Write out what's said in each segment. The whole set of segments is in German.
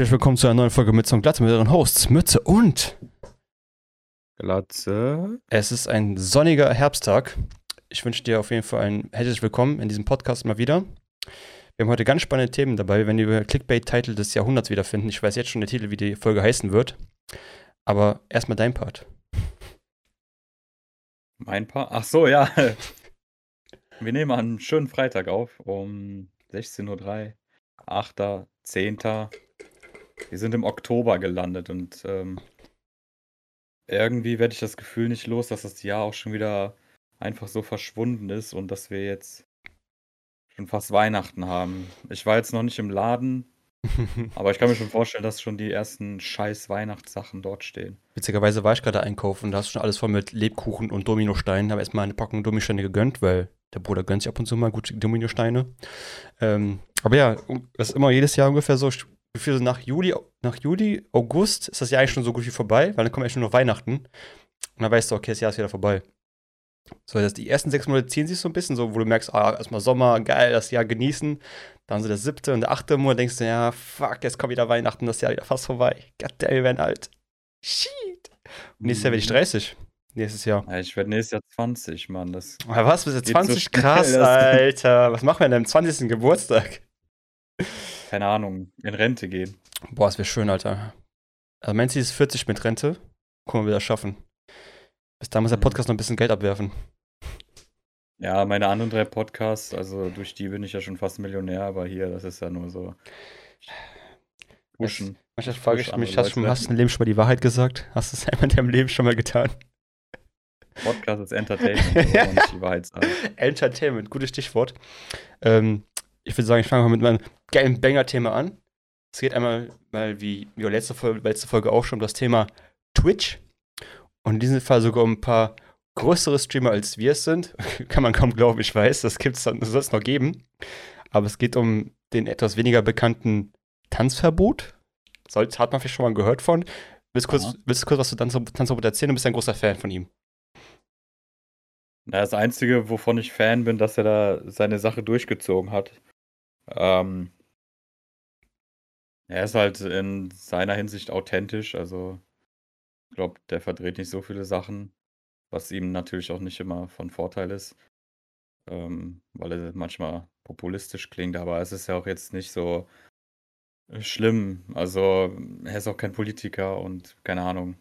herzlich willkommen zu einer neuen Folge Mütze und Glatze mit euren Hosts Mütze und Glatze. Es ist ein sonniger Herbsttag. Ich wünsche dir auf jeden Fall ein herzlich willkommen in diesem Podcast mal wieder. Wir haben heute ganz spannende Themen dabei, wenn wir Clickbait-Titel des Jahrhunderts wiederfinden. Ich weiß jetzt schon der Titel, wie die Folge heißen wird. Aber erstmal dein Part. Mein Part? Ach so, ja. Wir nehmen einen schönen Freitag auf um 16.03 Uhr. 8., 10. Wir sind im Oktober gelandet und ähm, irgendwie werde ich das Gefühl nicht los, dass das Jahr auch schon wieder einfach so verschwunden ist und dass wir jetzt schon fast Weihnachten haben. Ich war jetzt noch nicht im Laden, aber ich kann mir schon vorstellen, dass schon die ersten scheiß Weihnachtssachen dort stehen. Witzigerweise war ich gerade einkaufen, da hast du schon alles voll mit Lebkuchen und Dominosteinen. Habe erstmal eine Packung Dominosteine gegönnt, weil der Bruder gönnt sich ab und zu mal gute Dominosteine. Ähm, aber ja, das ist immer jedes Jahr ungefähr so, Gefühl, nach Juli, nach Juli, August ist das Jahr eigentlich schon so gut wie vorbei, weil dann kommen ja schon noch Weihnachten. Und dann weißt du, okay, das Jahr ist wieder vorbei. So, das, die ersten sechs Monate ziehen sich so ein bisschen, so, wo du merkst, ah, erstmal Sommer, geil, das Jahr genießen. Dann so der siebte und der achte Monat denkst du, ja, fuck, jetzt kommt wieder Weihnachten, das Jahr wieder fast vorbei. Goddamn, wir werden alt. Shit. Und nächstes Jahr werde ich 30. Mhm. Nächstes Jahr. Ja, ich werde nächstes Jahr 20, Mann. Das Aber was, bist du 20? So Krass, Alter. Was machen wir denn am 20. Geburtstag? Keine Ahnung, in Rente gehen. Boah, das wäre schön, Alter. Also du, ist 40 mit Rente? Gucken, ob wir das schaffen. Bis da muss der mhm. Podcast noch ein bisschen Geld abwerfen. Ja, meine anderen drei Podcasts, also durch die bin ich ja schon fast Millionär, aber hier, das ist ja nur so. Pushen. Manchmal frage ich mich, hast du im Leben schon mal die Wahrheit gesagt? Hast du es einmal in deinem Leben schon mal getan? Podcast ist Entertainment, ja. nicht die Wahrheit sagen. Entertainment, gutes Stichwort. Ähm, ich würde sagen, ich fange mal mit meinem geilen Banger-Thema an. Es geht einmal mal wie, wie letzte, Folge, letzte Folge auch schon um das Thema Twitch. Und in diesem Fall sogar um ein paar größere Streamer als wir es sind. Kann man kaum glauben, ich weiß, das gibt es soll es noch geben. Aber es geht um den etwas weniger bekannten Tanzverbot. Soll, hat man vielleicht schon mal gehört von. Willst du kurz, willst du kurz was zu Tanzverbot erzählen? Du bist ein großer Fan von ihm. Na, das Einzige, wovon ich Fan bin, dass er da seine Sache durchgezogen hat. Ähm, er ist halt in seiner Hinsicht authentisch, also ich glaube, der verdreht nicht so viele Sachen, was ihm natürlich auch nicht immer von Vorteil ist, ähm, weil er manchmal populistisch klingt, aber es ist ja auch jetzt nicht so schlimm. Also er ist auch kein Politiker und keine Ahnung.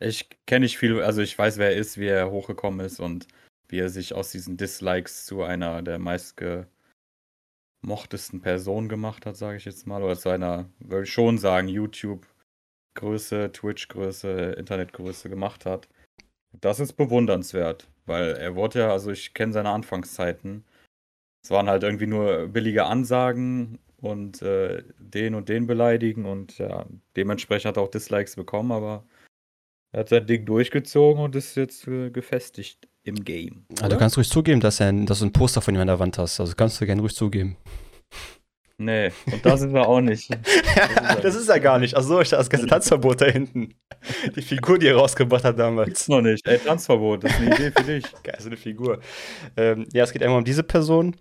Ich kenne nicht viel, also ich weiß, wer er ist, wie er hochgekommen ist und wie er sich aus diesen Dislikes zu einer der meistge mochtesten Person gemacht hat, sage ich jetzt mal, oder zu einer, würde ich schon sagen, YouTube-Größe, Twitch-Größe, Internetgröße gemacht hat. Das ist bewundernswert, weil er wurde ja, also ich kenne seine Anfangszeiten. Es waren halt irgendwie nur billige Ansagen und äh, den und den beleidigen und ja, dementsprechend hat er auch Dislikes bekommen, aber er hat sein Ding durchgezogen und ist jetzt äh, gefestigt im Game. Also du kannst ruhig zugeben, dass, er, dass du ein Poster von ihm an der Wand hast. Also kannst du gerne ruhig zugeben. Nee, und das ist er auch nicht. Das ist er gar nicht. Achso, ich das ganze Tanzverbot da hinten. Die Figur, die er rausgebracht hat damals. Gibt's noch nicht. Ey, Tanzverbot, das ist eine Idee für dich. Geil, so eine Figur. Ähm, ja, es geht einmal um diese Person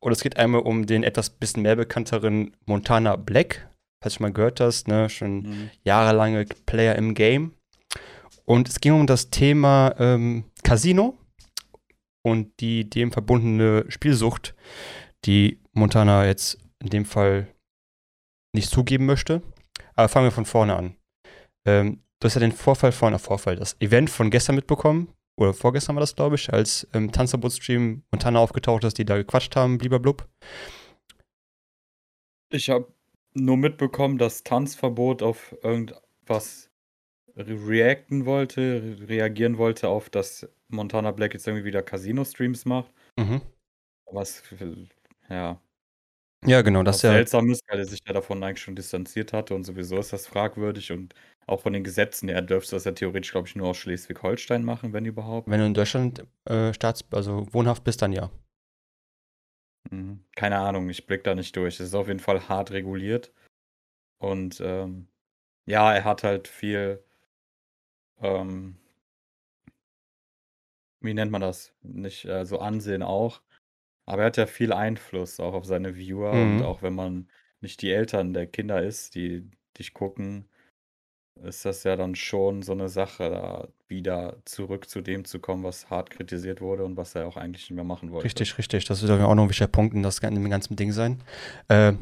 und es geht einmal um den etwas bisschen mehr bekannteren Montana Black. Falls du mal gehört hast, ne? Schon mhm. jahrelange Player im Game. Und es ging um das Thema ähm, Casino und die dem verbundene Spielsucht, die Montana jetzt in dem Fall nicht zugeben möchte. Aber fangen wir von vorne an. Ähm, du hast ja den Vorfall vorne, Vorfall, das Event von gestern mitbekommen, oder vorgestern war das, glaube ich, als im Tanzverbot-Stream Montana aufgetaucht ist, die da gequatscht haben, blub. Ich habe nur mitbekommen, dass Tanzverbot auf irgendwas reacten wollte, reagieren wollte auf, dass Montana Black jetzt irgendwie wieder Casino-Streams macht. Mhm. Was, ja. Ja, genau, das ist ja. Seltsam ist, weil er sich ja davon eigentlich schon distanziert hatte und sowieso ist das fragwürdig und auch von den Gesetzen her dürfte das ja theoretisch, glaube ich, nur aus Schleswig-Holstein machen, wenn überhaupt. Wenn du in Deutschland äh, Staats-, also wohnhaft bist, dann ja. Mhm. Keine Ahnung, ich blick da nicht durch. Es ist auf jeden Fall hart reguliert. Und ähm, ja, er hat halt viel ähm, wie nennt man das? Nicht äh, so Ansehen auch. Aber er hat ja viel Einfluss auch auf seine Viewer und mhm. auch wenn man nicht die Eltern der Kinder ist, die dich gucken, ist das ja dann schon so eine Sache, da wieder zurück zu dem zu kommen, was hart kritisiert wurde und was er auch eigentlich nicht mehr machen wollte. Richtig, richtig. Das wird auch noch ein wichtiger Punkt in, das, in dem ganzen Ding sein. Äh,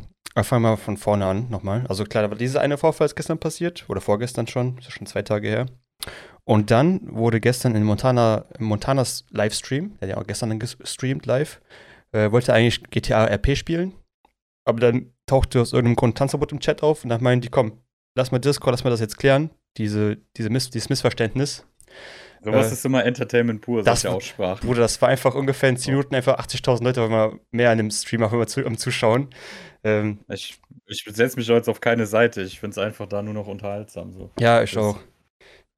fangen wir mal von vorne an nochmal. Also klar, aber dieser eine Vorfall ist gestern passiert oder vorgestern schon, ist ja schon zwei Tage her. Und dann wurde gestern in Montana, Montanas Livestream, der hat ja auch gestern gestreamt live, äh, wollte eigentlich GTA RP spielen, aber dann tauchte aus irgendeinem Grund Tanzverbot im Chat auf und dann meinen die, komm, lass mal Discord, lass mal das jetzt klären, diese, diese Miss, dieses Missverständnis. Sowas äh, ist immer Entertainment pur, solche Aussprachen. Bruder, das war einfach ungefähr in 10 Minuten einfach 80.000 Leute, wenn man mehr an dem Stream auch immer zu, am Zuschauen. Ähm, ich ich setze mich jetzt auf keine Seite. Ich finde es einfach da nur noch unterhaltsam. So. Ja, ich das, auch.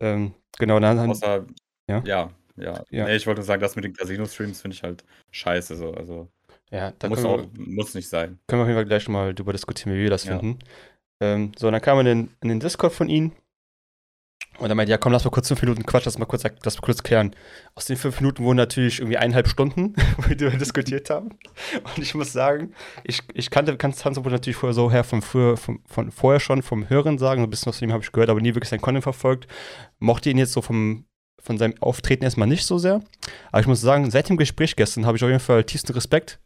Ähm, genau, dann. Außer, ja, ja. ja. ja. Nee, ich wollte nur sagen, das mit den Casino-Streams finde ich halt scheiße. So. Also, ja, da muss, auch, wir, muss nicht sein. Können wir auf jeden Fall gleich mal drüber diskutieren, wie wir das ja. finden. Ähm, so, dann kam man in, in den Discord von ihnen und dann meinte, ja komm, lass mal kurz fünf Minuten Quatsch, lass mal kurz, lass mal kurz klären. Aus den fünf Minuten wurden natürlich irgendwie eineinhalb Stunden, wo wir diskutiert haben. Und ich muss sagen, ich, ich kannte Tanzverbot natürlich vorher so her von, früher, von, von vorher schon, vom Hören sagen, so ein bisschen von ihm habe ich gehört, aber nie wirklich sein Content verfolgt. Mochte ihn jetzt so vom, von seinem Auftreten erstmal nicht so sehr. Aber ich muss sagen, seit dem Gespräch gestern habe ich auf jeden Fall tiefsten Respekt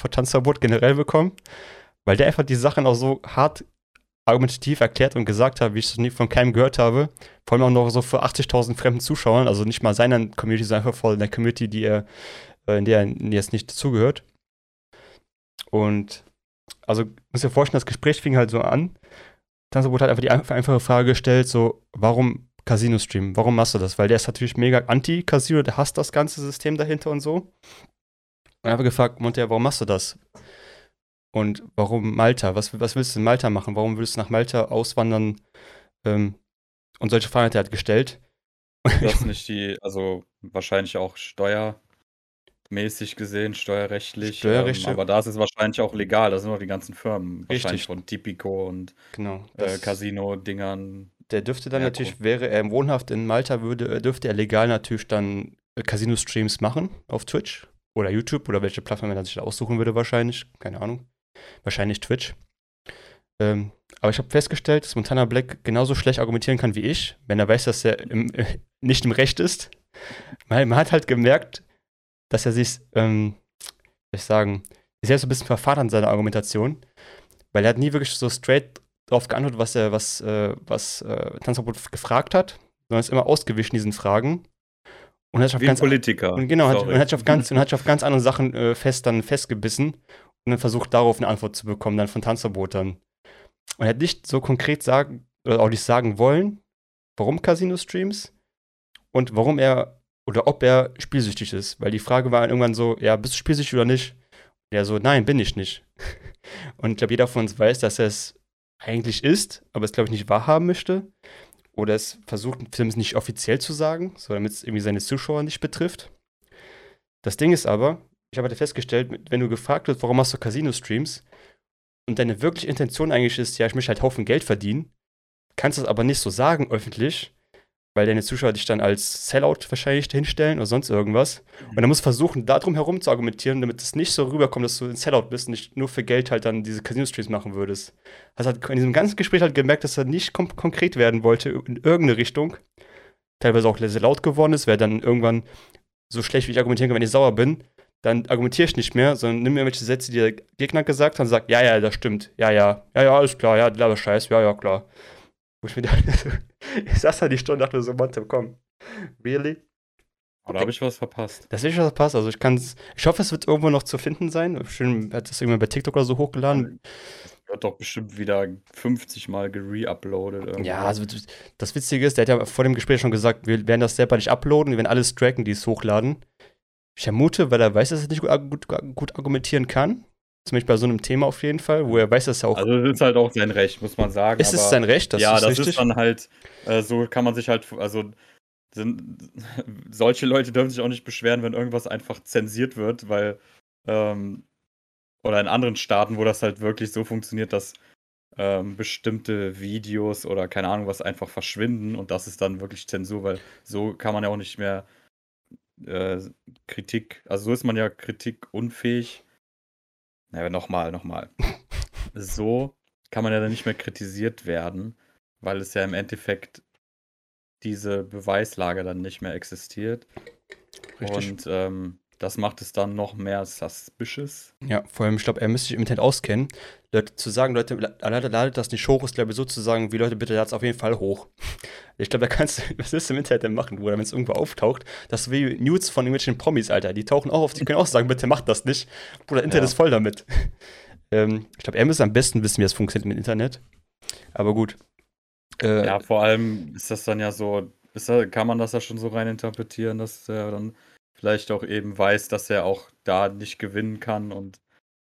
vor Tanzverbot generell bekommen, weil der einfach die Sachen auch so hart argumentativ erklärt und gesagt hat, wie ich es nie von keinem gehört habe. Vor allem auch noch so für 80.000 fremden Zuschauern, also nicht mal seiner Community, sondern einfach vor der Community, die er, äh, in der er jetzt nicht dazugehört. Und also muss dir vorstellen, das Gespräch fing halt so an. Dann wurde halt einfach die einfache Frage gestellt, so, warum Casino streamen? Warum machst du das? Weil der ist natürlich mega anti-Casino, der hasst das ganze System dahinter und so. Und einfach gefragt, Monte, warum machst du das? Und warum Malta? Was, was willst du in Malta machen? Warum willst du nach Malta auswandern? Ähm, und solche Fragen hat er halt gestellt. Das nicht die, also wahrscheinlich auch steuermäßig gesehen, steuerrechtlich. Steuerrechtlich. Ähm, aber da ist es wahrscheinlich auch legal. Da sind auch die ganzen Firmen. Richtig. Wahrscheinlich von Tipico und genau, äh, Casino-Dingern. Der dürfte dann natürlich, wäre er wohnhaft in Malta, würde, dürfte er legal natürlich dann Casino-Streams machen auf Twitch oder YouTube oder welche Plattform er sich da aussuchen würde wahrscheinlich. Keine Ahnung wahrscheinlich Twitch. Ähm, aber ich habe festgestellt, dass Montana Black genauso schlecht argumentieren kann wie ich, wenn er weiß, dass er im, äh, nicht im Recht ist. Weil man hat halt gemerkt, dass er sich, ähm, ich sagen, so ein bisschen verfahren an seiner Argumentation, weil er hat nie wirklich so straight darauf geantwortet, was er, was, äh, was äh, Tanzverbot gefragt hat, sondern ist immer ausgewichen diesen Fragen. Und hat sich auf Wie ganz, Politiker. Und genau, hat, und hat sich auf ganz, und hat sich auf ganz andere Sachen äh, fest dann festgebissen und dann versucht darauf eine Antwort zu bekommen, dann von Tanzverbot Und er hat nicht so konkret sagen, oder auch nicht sagen wollen, warum Casino-Streams und warum er oder ob er spielsüchtig ist. Weil die Frage war irgendwann so, ja, bist du spielsüchtig oder nicht? Und er so, nein, bin ich nicht. Und ich glaube, jeder von uns weiß, dass er es eigentlich ist, aber es, glaube ich, nicht wahrhaben möchte. Oder es versucht, zumindest nicht offiziell zu sagen, so damit es irgendwie seine Zuschauer nicht betrifft. Das Ding ist aber, ich habe halt festgestellt, wenn du gefragt wirst, warum machst du Casino-Streams und deine wirkliche Intention eigentlich ist, ja, ich möchte halt Haufen Geld verdienen, kannst du es aber nicht so sagen öffentlich, weil deine Zuschauer dich dann als Sellout wahrscheinlich hinstellen oder sonst irgendwas. Und dann musst du versuchen, darum herum zu argumentieren, damit es nicht so rüberkommt, dass du ein Sellout bist und nicht nur für Geld halt dann diese Casino-Streams machen würdest. Hast halt in diesem ganzen Gespräch halt gemerkt, dass er nicht konkret werden wollte in irgendeine Richtung. Teilweise auch sehr laut geworden ist, weil dann irgendwann so schlecht wie ich argumentieren kann, wenn ich sauer bin, dann argumentiere ich nicht mehr, sondern nimm mir welche Sätze, die der Gegner gesagt hat und sag, ja, ja, das stimmt, ja, ja, ja, ja, alles klar, ja, laber Scheiß, ja, ja, klar. Wo ich mir dachte, ich saß da die Stunde und dachte so, Monte, komm, really? Oder habe ich was verpasst? Das ist was verpasst. Also ich kann es, ich hoffe, es wird irgendwo noch zu finden sein. Schön, hat das irgendwann bei TikTok oder so hochgeladen. Das wird doch bestimmt wieder 50 Mal gereuploadet. Ja, also das Witzige ist, der hat ja vor dem Gespräch schon gesagt, wir werden das selber nicht uploaden, wir werden alles tracken, die es hochladen. Ich vermute, weil er weiß, dass er nicht gut, gut, gut argumentieren kann. Zumindest bei so einem Thema auf jeden Fall, wo er weiß, dass er auch. Also, das ist halt auch sein Recht, muss man sagen. Ist es sein Recht? Das ja, ist das richtig? ist dann halt, äh, so kann man sich halt, also, sind, solche Leute dürfen sich auch nicht beschweren, wenn irgendwas einfach zensiert wird, weil, ähm, oder in anderen Staaten, wo das halt wirklich so funktioniert, dass ähm, bestimmte Videos oder keine Ahnung was einfach verschwinden und das ist dann wirklich Zensur, weil so kann man ja auch nicht mehr äh, Kritik, also so ist man ja kritikunfähig. Naja, nochmal, nochmal. so kann man ja dann nicht mehr kritisiert werden, weil es ja im Endeffekt diese Beweislage dann nicht mehr existiert. Richtig. Und ähm, das macht es dann noch mehr suspicious. Ja, vor allem, ich glaube, er müsste sich im Internet auskennen. Leute, zu sagen, Leute, Leute, ladet das nicht hoch, ist, glaube ich, sozusagen, wie Leute, bitte ladet es auf jeden Fall hoch. Ich glaube, da kannst du, was willst du im Internet denn machen, Bruder, wenn es irgendwo auftaucht? Das ist wie News von irgendwelchen Promis, Alter. Die tauchen auch auf, die können auch sagen, bitte macht das nicht. Bruder, Internet ja. ist voll damit. ähm, ich glaube, er müsste am besten wissen, wie es funktioniert mit Internet. Aber gut. Äh, ja, vor allem ist das dann ja so, da, kann man das ja schon so rein interpretieren, dass er dann vielleicht auch eben weiß, dass er auch da nicht gewinnen kann und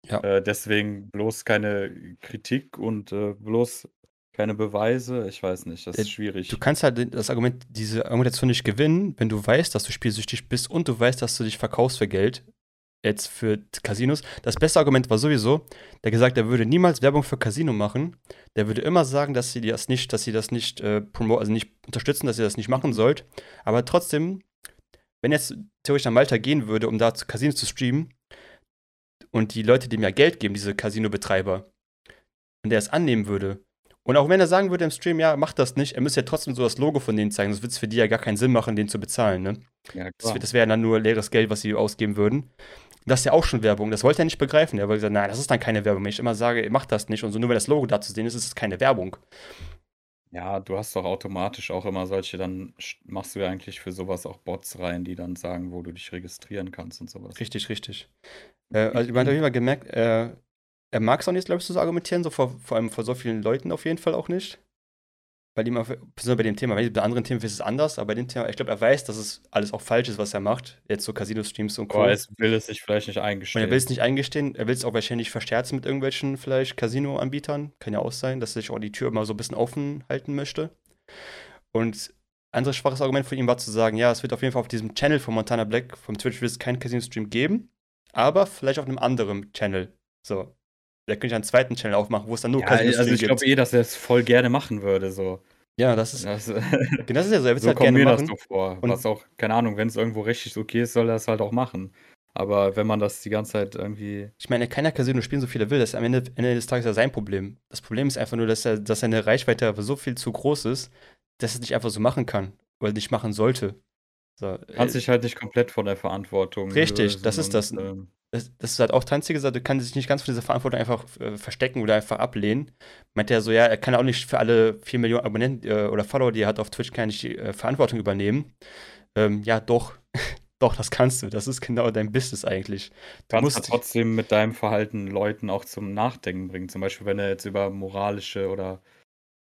ja. äh, deswegen bloß keine Kritik und äh, bloß keine Beweise. Ich weiß nicht, das ist äh, schwierig. Du kannst halt das Argument, diese Argumentation nicht gewinnen, wenn du weißt, dass du spielsüchtig bist und du weißt, dass du dich verkaufst für Geld. Jetzt für Casinos. Das beste Argument war sowieso, der gesagt, er würde niemals Werbung für Casino machen. Der würde immer sagen, dass sie das nicht, dass sie das nicht äh, promo also nicht unterstützen, dass ihr das nicht machen sollt. Aber trotzdem wenn jetzt theoretisch nach Malta gehen würde, um da zu Casino zu streamen, und die Leute, die mir Geld geben, diese Casino-Betreiber, und der es annehmen würde, und auch wenn er sagen würde im Stream, ja, macht das nicht, er müsste ja trotzdem so das Logo von denen zeigen, sonst würde es für die ja gar keinen Sinn machen, den zu bezahlen, ne? Ja, das, das wäre dann nur leeres Geld, was sie ausgeben würden. Das ist ja auch schon Werbung. Das wollte er nicht begreifen. Er wollte sagen, nein, das ist dann keine Werbung. Wenn ich immer sage, macht das nicht und so, nur weil das Logo da zu sehen ist, ist es keine Werbung. Ja, du hast doch automatisch auch immer solche, dann machst du ja eigentlich für sowas auch Bots rein, die dann sagen, wo du dich registrieren kannst und sowas. Richtig, richtig. Äh, also, man hat auf jeden Fall gemerkt, äh, er mag es auch nicht, glaube ich, so argumentieren, so vor, vor allem vor so vielen Leuten auf jeden Fall auch nicht bei besonders bei dem Thema, bei anderen Themen ist es anders, aber bei dem Thema, ich glaube, er weiß, dass es alles auch falsch ist, was er macht. Jetzt so Casino-Streams und Co. Aber er will es sich vielleicht nicht eingestehen. Und er will es nicht eingestehen, er will es auch wahrscheinlich versterzen mit irgendwelchen vielleicht Casino-Anbietern. Kann ja auch sein, dass er sich auch die Tür immer so ein bisschen offen halten möchte. Und ein anderes schwaches Argument von ihm war zu sagen, ja, es wird auf jeden Fall auf diesem Channel von Montana Black vom Twitch wird es keinen Casino-Stream geben, aber vielleicht auf einem anderen Channel. So, da könnte ich einen zweiten Channel aufmachen, wo es dann nur ja, Casino Also ich glaube eh, dass er es voll gerne machen würde. So. Ja, das ist. Das, genau, das ist ja so. Er so halt kommt mir machen. das so vor. Und was auch, keine Ahnung, wenn es irgendwo richtig okay ist, soll er es halt auch machen. Aber wenn man das die ganze Zeit irgendwie. Ich meine, er ja Casino spielen, so viel er will. Das ist am Ende, Ende des Tages ja sein Problem. Das Problem ist einfach nur, dass, er, dass seine Reichweite so viel zu groß ist, dass er es nicht einfach so machen kann. Oder nicht machen sollte. So, Kann äh, sich halt nicht komplett von der Verantwortung. Richtig, das ist und, das. Ähm, das, das ist halt auch Tanzige gesagt, du kannst dich nicht ganz von dieser Verantwortung einfach äh, verstecken oder einfach ablehnen. Meint er so, ja, er kann auch nicht für alle 4 Millionen Abonnenten äh, oder Follower, die er hat auf Twitch, kann nicht die äh, Verantwortung übernehmen. Ähm, ja, doch. doch, das kannst du. Das ist genau dein Business eigentlich. Du, du musst halt trotzdem mit deinem Verhalten Leuten auch zum Nachdenken bringen. Zum Beispiel, wenn er jetzt über moralische oder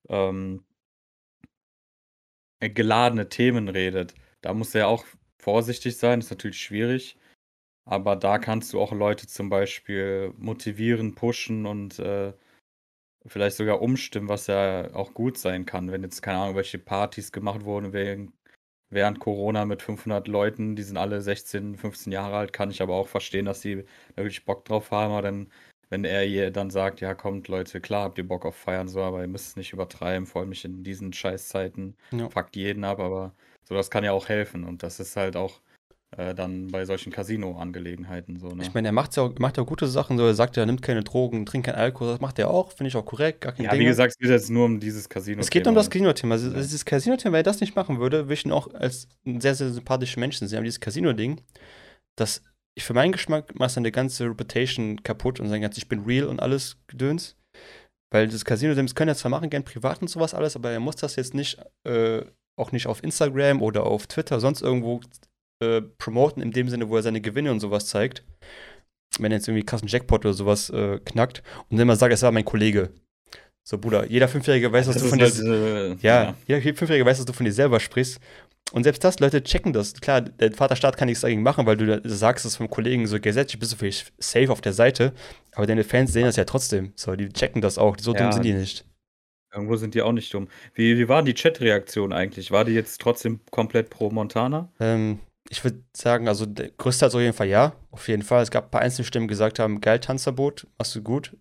ähm, geladene Themen redet. Da muss er auch vorsichtig sein, ist natürlich schwierig. Aber da kannst du auch Leute zum Beispiel motivieren, pushen und äh, vielleicht sogar umstimmen, was ja auch gut sein kann. Wenn jetzt, keine Ahnung, welche Partys gemacht wurden während, während Corona mit 500 Leuten, die sind alle 16, 15 Jahre alt, kann ich aber auch verstehen, dass sie da wirklich Bock drauf haben. Aber dann, wenn er ihr dann sagt, ja, kommt Leute, klar habt ihr Bock auf Feiern, so, aber ihr müsst es nicht übertreiben, vor allem nicht in diesen Scheißzeiten. Ja. Fuckt jeden ab, aber so, das kann ja auch helfen. Und das ist halt auch äh, dann bei solchen Casino-Angelegenheiten. So, ne? Ich meine, er macht ja auch, macht ja gute Sachen, so er sagt ja, er nimmt keine Drogen, trinkt keinen Alkohol, das macht er auch, finde ich auch korrekt, gar kein Ja, Ding. wie gesagt, es geht jetzt nur um dieses Casino-Thema. Es geht um das Casino-Thema. Also, ja. Dieses Casino-Thema, wenn er das nicht machen würde, würde ich ihn auch als sehr, sehr sympathischer Mensch sehen. Aber dieses Casino-Ding, das ich für meinen Geschmack macht seine ganze Reputation kaputt und sein ganzes Ich bin real und alles Gedöns. Weil das Casino, das können ja zwar machen, gern privat und sowas alles, aber er muss das jetzt nicht, äh, auch nicht auf Instagram oder auf Twitter, sonst irgendwo äh, promoten, in dem Sinne, wo er seine Gewinne und sowas zeigt. Wenn er jetzt irgendwie krassen Jackpot oder sowas äh, knackt und dann mal sagt, es war mein Kollege. So, Bruder, jeder Fünfjährige weiß, dass das du von dir. Halt, äh, ja, ja, jeder Fünfjährige weiß, dass du von dir selber sprichst. Und selbst das, Leute checken das. Klar, der Vaterstaat kann nichts dagegen machen, weil du sagst es vom Kollegen so gesetzlich, bist du vielleicht safe auf der Seite. Aber deine Fans sehen das ja trotzdem. So, die checken das auch. So ja, dumm sind die nicht. Irgendwo sind die auch nicht dumm. Wie, wie war die Chat-Reaktion eigentlich? War die jetzt trotzdem komplett pro Montana? Ähm, ich würde sagen, also der größte auf jeden Fall ja, auf jeden Fall. Es gab ein paar Einzelstimmen, die gesagt haben, geil, Tanzverbot, machst du gut,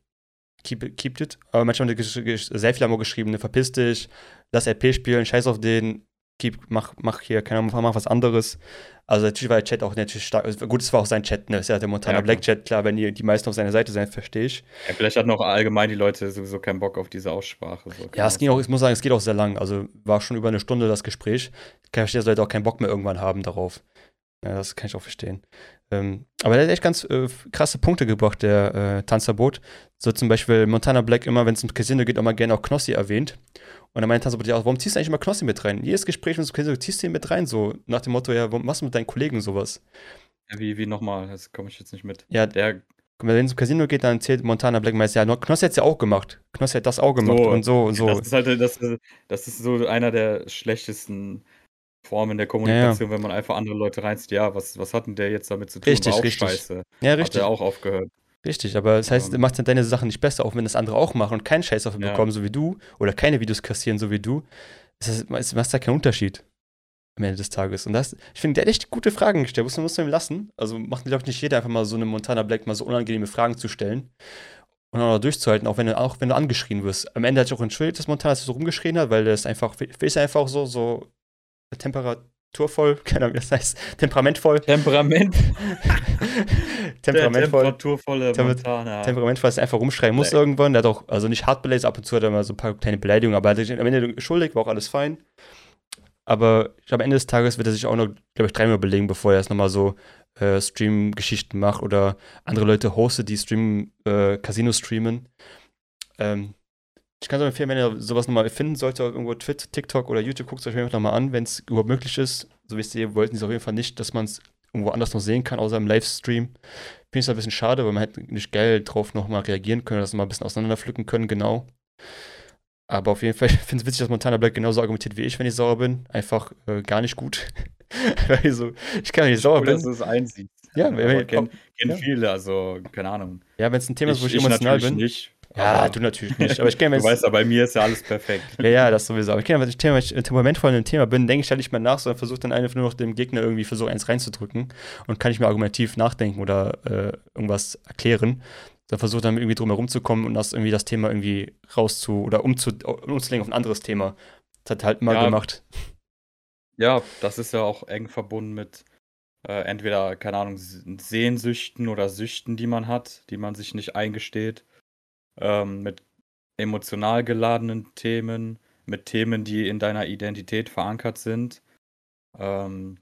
keep, keep it. Aber manchmal haben die sehr viel haben geschrieben, ne, verpiss dich, lass RP spielen, scheiß auf den, gib, mach, mach hier, keine Ahnung, mach was anderes. Also natürlich war der Chat auch natürlich stark. Also gut, es war auch sein Chat, ne? Es ist ja der Montana ja, Black Chat, klar, wenn die, die meisten auf seiner Seite sind, verstehe ich. Ja, vielleicht hatten auch allgemein die Leute sowieso keinen Bock auf diese Aussprache. So. Ja, es ging auch, ich muss sagen, es geht auch sehr lang. Also war schon über eine Stunde das Gespräch. Ich kann verstehen, dass Leute auch keinen Bock mehr irgendwann haben darauf. Ja, das kann ich auch verstehen. Ähm, aber der hat echt ganz äh, krasse Punkte gebracht, der äh, Tanzerbot. So zum Beispiel Montana Black immer, wenn es ums Casino geht, immer gerne auch Knossi erwähnt. Und dann meinte ja auch, warum ziehst du eigentlich immer Knossi mit rein? Jedes Gespräch, wenn Casino geht, ziehst du ihn mit rein, so nach dem Motto, ja, warum machst du mit deinen Kollegen sowas? Ja, wie, wie nochmal, das komme ich jetzt nicht mit. Ja, der wenn es ins Casino geht, dann erzählt Montana Black meist, ja, Knossi hat es ja auch gemacht. Knossi hat das auch gemacht so, und so und so. Das ist halt, das, das ist so einer der schlechtesten Formen der Kommunikation, ja, ja. wenn man einfach andere Leute reinzieht. Ja, was, was hat denn der jetzt damit zu tun? Richtig, richtig. Scheiße. Ja, richtig. Hat er auch aufgehört. Richtig, aber das heißt, du machst dann deine Sachen nicht besser, auch wenn das andere auch machen und keinen Scheiß dafür ja. bekommen, so wie du, oder keine Videos kassieren, so wie du. Es macht da keinen Unterschied am Ende des Tages. Und das, ich finde, der hat echt gute Fragen gestellt, muss man, muss man ihm lassen. Also macht, glaube ich, nicht jeder einfach mal so eine Montana Black mal so unangenehme Fragen zu stellen und auch noch durchzuhalten, auch wenn du, auch wenn du angeschrien wirst. Am Ende hat sich auch entschuldigt, dass Montana so rumgeschrien hat, weil das einfach, ist einfach so, so temperaturvoll, keine Ahnung, wie das heißt, temperamentvoll. Temperament. temperamentvoll. Temperaturvolle Montana. Temperamentvoll, dass er einfach rumschreien muss nee. irgendwann. Der hat auch, also nicht hart beleidigt, ab und zu hat er mal so ein paar kleine Beleidigungen, aber er hat sich am Ende entschuldigt, war auch alles fein. Aber ich glaube, am Ende des Tages wird er sich auch noch, glaube ich, dreimal belegen, bevor er es nochmal so äh, Stream-Geschichten macht oder andere Leute hostet, die Stream, äh, Casino streamen. Ähm, ich kann es empfehlen, wenn ihr sowas nochmal finden solltet, irgendwo Twitter, TikTok oder YouTube, guckt es euch einfach nochmal an, wenn es überhaupt möglich ist. So wie es ihr wollten sie auf jeden Fall nicht, dass man es irgendwo anders noch sehen kann, außer im Livestream. Finde ich es ein bisschen schade, weil man hätte nicht geil drauf nochmal reagieren können, das mal ein bisschen auseinanderpflücken können, genau. Aber auf jeden Fall finde ich es witzig, dass Montana Black genauso argumentiert wie ich, wenn ich sauer bin. Einfach äh, gar nicht gut. also, ich kann nicht sauer cool, bin. dass du es einsiehst. Ja, ja kennen kenn ja. viele, also keine Ahnung. Ja, wenn es ein Thema ist, wo ich, ich emotional bin. Nicht, ja, du natürlich nicht. Aber ich kenne Du weißt ja, bei mir ist ja alles perfekt. ja, ja, das sowieso. Aber ich kenne, wenn ich Thema, temperamentvoll in einem Thema bin, denke ich halt nicht mehr nach, sondern versuche dann einfach nur noch dem Gegner irgendwie versuche, eins reinzudrücken und kann ich mir argumentativ nachdenken oder äh, irgendwas erklären dann versucht dann irgendwie drum herum zu kommen und das irgendwie das Thema irgendwie rauszu oder umzu, umzulenken auf ein anderes Thema. Das hat halt mal ja, gemacht. Ja, das ist ja auch eng verbunden mit äh, entweder, keine Ahnung, Sehnsüchten oder Süchten, die man hat, die man sich nicht eingesteht. Ähm, mit emotional geladenen Themen, mit Themen, die in deiner Identität verankert sind. Ähm,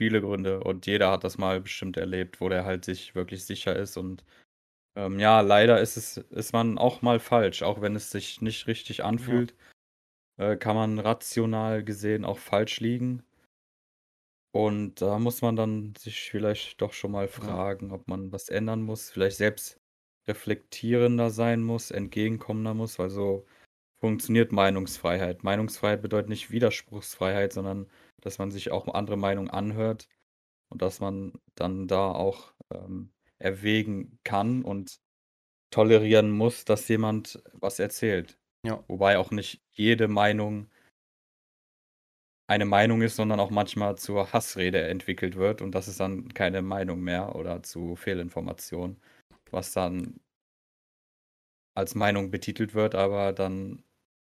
viele Gründe und jeder hat das mal bestimmt erlebt, wo der halt sich wirklich sicher ist und ähm, ja, leider ist es ist man auch mal falsch, auch wenn es sich nicht richtig anfühlt, ja. äh, kann man rational gesehen auch falsch liegen. Und da muss man dann sich vielleicht doch schon mal fragen, ja. ob man was ändern muss, vielleicht selbst reflektierender sein muss, entgegenkommender muss, weil so funktioniert Meinungsfreiheit. Meinungsfreiheit bedeutet nicht Widerspruchsfreiheit, sondern dass man sich auch andere Meinungen anhört und dass man dann da auch ähm, erwägen kann und tolerieren muss, dass jemand was erzählt. Ja. Wobei auch nicht jede Meinung eine Meinung ist, sondern auch manchmal zur Hassrede entwickelt wird und das ist dann keine Meinung mehr oder zu Fehlinformation, was dann als Meinung betitelt wird, aber dann,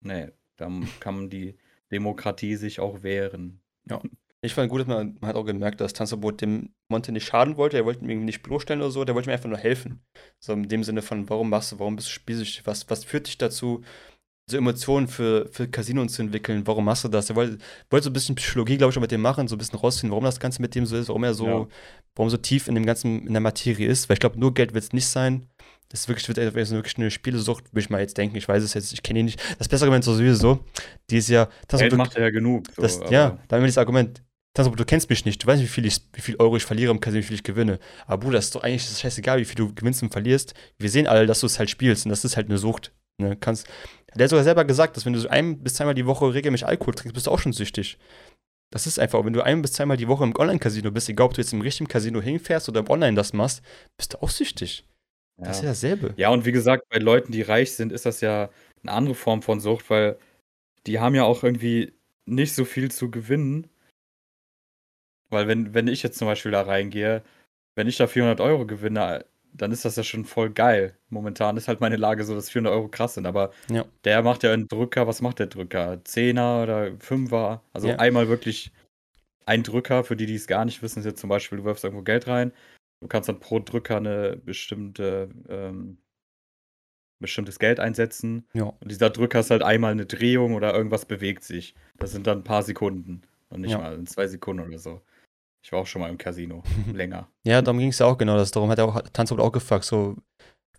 nee, dann kann die Demokratie sich auch wehren. Ja. Ich fand gut, dass man, man hat auch gemerkt, dass Tanzverbot dem Monte nicht schaden wollte. Er wollte ihm nicht bloßstellen oder so. Der wollte ihm einfach nur helfen. So in dem Sinne von, warum machst du, warum bist du spielsüchtig? Was, was führt dich dazu, so Emotionen für, für Casino zu entwickeln? Warum machst du das? Er wollte, wollte so ein bisschen Psychologie, glaube ich, auch mit dem machen, so ein bisschen rausfinden, warum das Ganze mit dem so ist, warum er so, ja. warum so tief in dem ganzen, in der Materie ist. Weil ich glaube, nur Geld wird es nicht sein. Das ist wirklich, wird wirklich eine Spielesucht, würde ich mal jetzt denken. Ich weiß es jetzt, ich kenne ihn nicht. Das bessere Argument ist sowieso, die ist ja. Geld du, macht er ja genug. So, das, ja, dann das Argument. Das, du kennst mich nicht, du weißt, wie viel, ich, wie viel Euro ich verliere im Casino, wie viel ich gewinne. Aber Bruder, das ist doch eigentlich das scheißegal, wie viel du gewinnst und verlierst. Wir sehen alle, dass du es halt spielst und das ist halt eine Sucht. Ne? Kannst, der hat sogar selber gesagt, dass wenn du so ein bis zweimal die Woche regelmäßig Alkohol trinkst, bist du auch schon süchtig. Das ist einfach, wenn du ein bis zweimal die Woche im Online-Casino bist, egal ob du jetzt im richtigen Casino hinfährst oder im Online das machst, bist du auch süchtig. Das ist ja dasselbe. Ja, und wie gesagt, bei Leuten, die reich sind, ist das ja eine andere Form von Sucht, weil die haben ja auch irgendwie nicht so viel zu gewinnen. Weil wenn, wenn ich jetzt zum Beispiel da reingehe, wenn ich da 400 Euro gewinne, dann ist das ja schon voll geil. Momentan ist halt meine Lage so, dass 400 Euro krass sind, aber Ja. der macht ja einen Drücker, was macht der Drücker? Zehner oder Fünfer? Also Ja. einmal wirklich ein Drücker, für die, die es gar nicht wissen, ist jetzt zum Beispiel, du wirfst irgendwo Geld rein, du kannst dann pro Drücker eine bestimmte, ähm, bestimmtes Geld einsetzen Ja. und dieser Drücker ist halt einmal eine Drehung oder irgendwas bewegt sich. Das sind dann ein paar Sekunden und nicht mal zwei Sekunden oder so. Ich war auch schon mal im Casino, länger. Ja, darum ging es ja auch genau. Das, darum hat er auch Tanzverbot auch gefragt. So,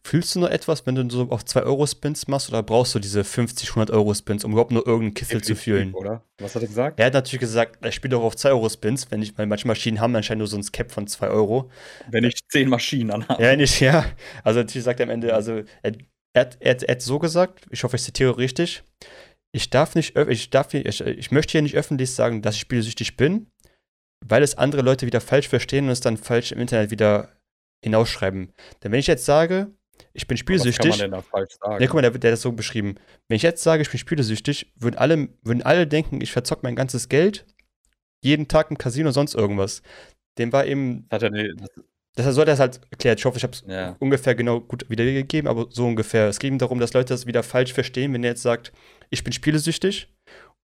fühlst du nur etwas, wenn du so auf 2 Euro Spins machst oder brauchst du diese 50, 100 Euro Spins, um überhaupt nur irgendeinen Kiffel zu fühlen? Oder? Was hat er gesagt? Er hat natürlich gesagt, er spielt auch auf 2 Euro Spins, wenn ich, weil manche Maschinen haben anscheinend nur so ein Cap von 2 Euro. Wenn ich zehn Maschinen anhabe. Ja, nicht, ja. Also natürlich sagt er am Ende, also er, er, hat- er, er hat so gesagt, ich hoffe, ich zitiere richtig, ich darf nicht, ich darf, ich, ich möchte hier nicht öffentlich sagen, dass ich spielsüchtig bin, weil es andere Leute wieder falsch verstehen und es dann falsch im Internet wieder hinausschreiben. Denn wenn ich jetzt sage, ich bin Was kann man spielsüchtig, denn da falsch sagen? ja, guck mal, der, der hat das so beschrieben. Wenn ich jetzt sage, ich bin spielsüchtig, würden alle, würden alle denken, ich verzock mein ganzes Geld jeden Tag im Casino, sonst irgendwas. Dem war eben Hat er ne, das, Deshalb sollte er es halt erklärt. Ich hoffe, ich habe es Ja. ungefähr genau gut wiedergegeben, aber so ungefähr. Es ging darum, dass Leute das wieder falsch verstehen, wenn er jetzt sagt, ich bin spielesüchtig.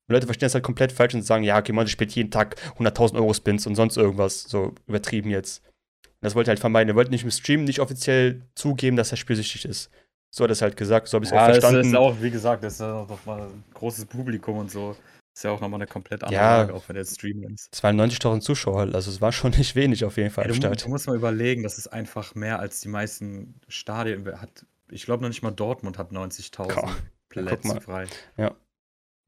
Und Leute verstehen das halt komplett falsch und sagen, ja, okay, man spielt jeden Tag 100.000 Euro Spins und sonst irgendwas. So übertrieben jetzt. Und das wollte er halt vermeiden. Er wollte nicht im Stream nicht offiziell zugeben, dass er spielsüchtig ist. So hat er es halt gesagt, so habe ich es auch ja, es verstanden. ist auch, wie gesagt, das ist ja noch mal ein großes Publikum und so. Ist ja auch nochmal eine komplett andere Ja. Lage, auch wenn der Stream ist. es waren 90.000 Zuschauer, also es war schon nicht wenig auf jeden Fall Ja, du, du musst mal überlegen, das ist einfach mehr als die meisten Stadien. Hat, ich glaube noch nicht mal Dortmund hat 90.000 Komm, Plätze frei. Ja.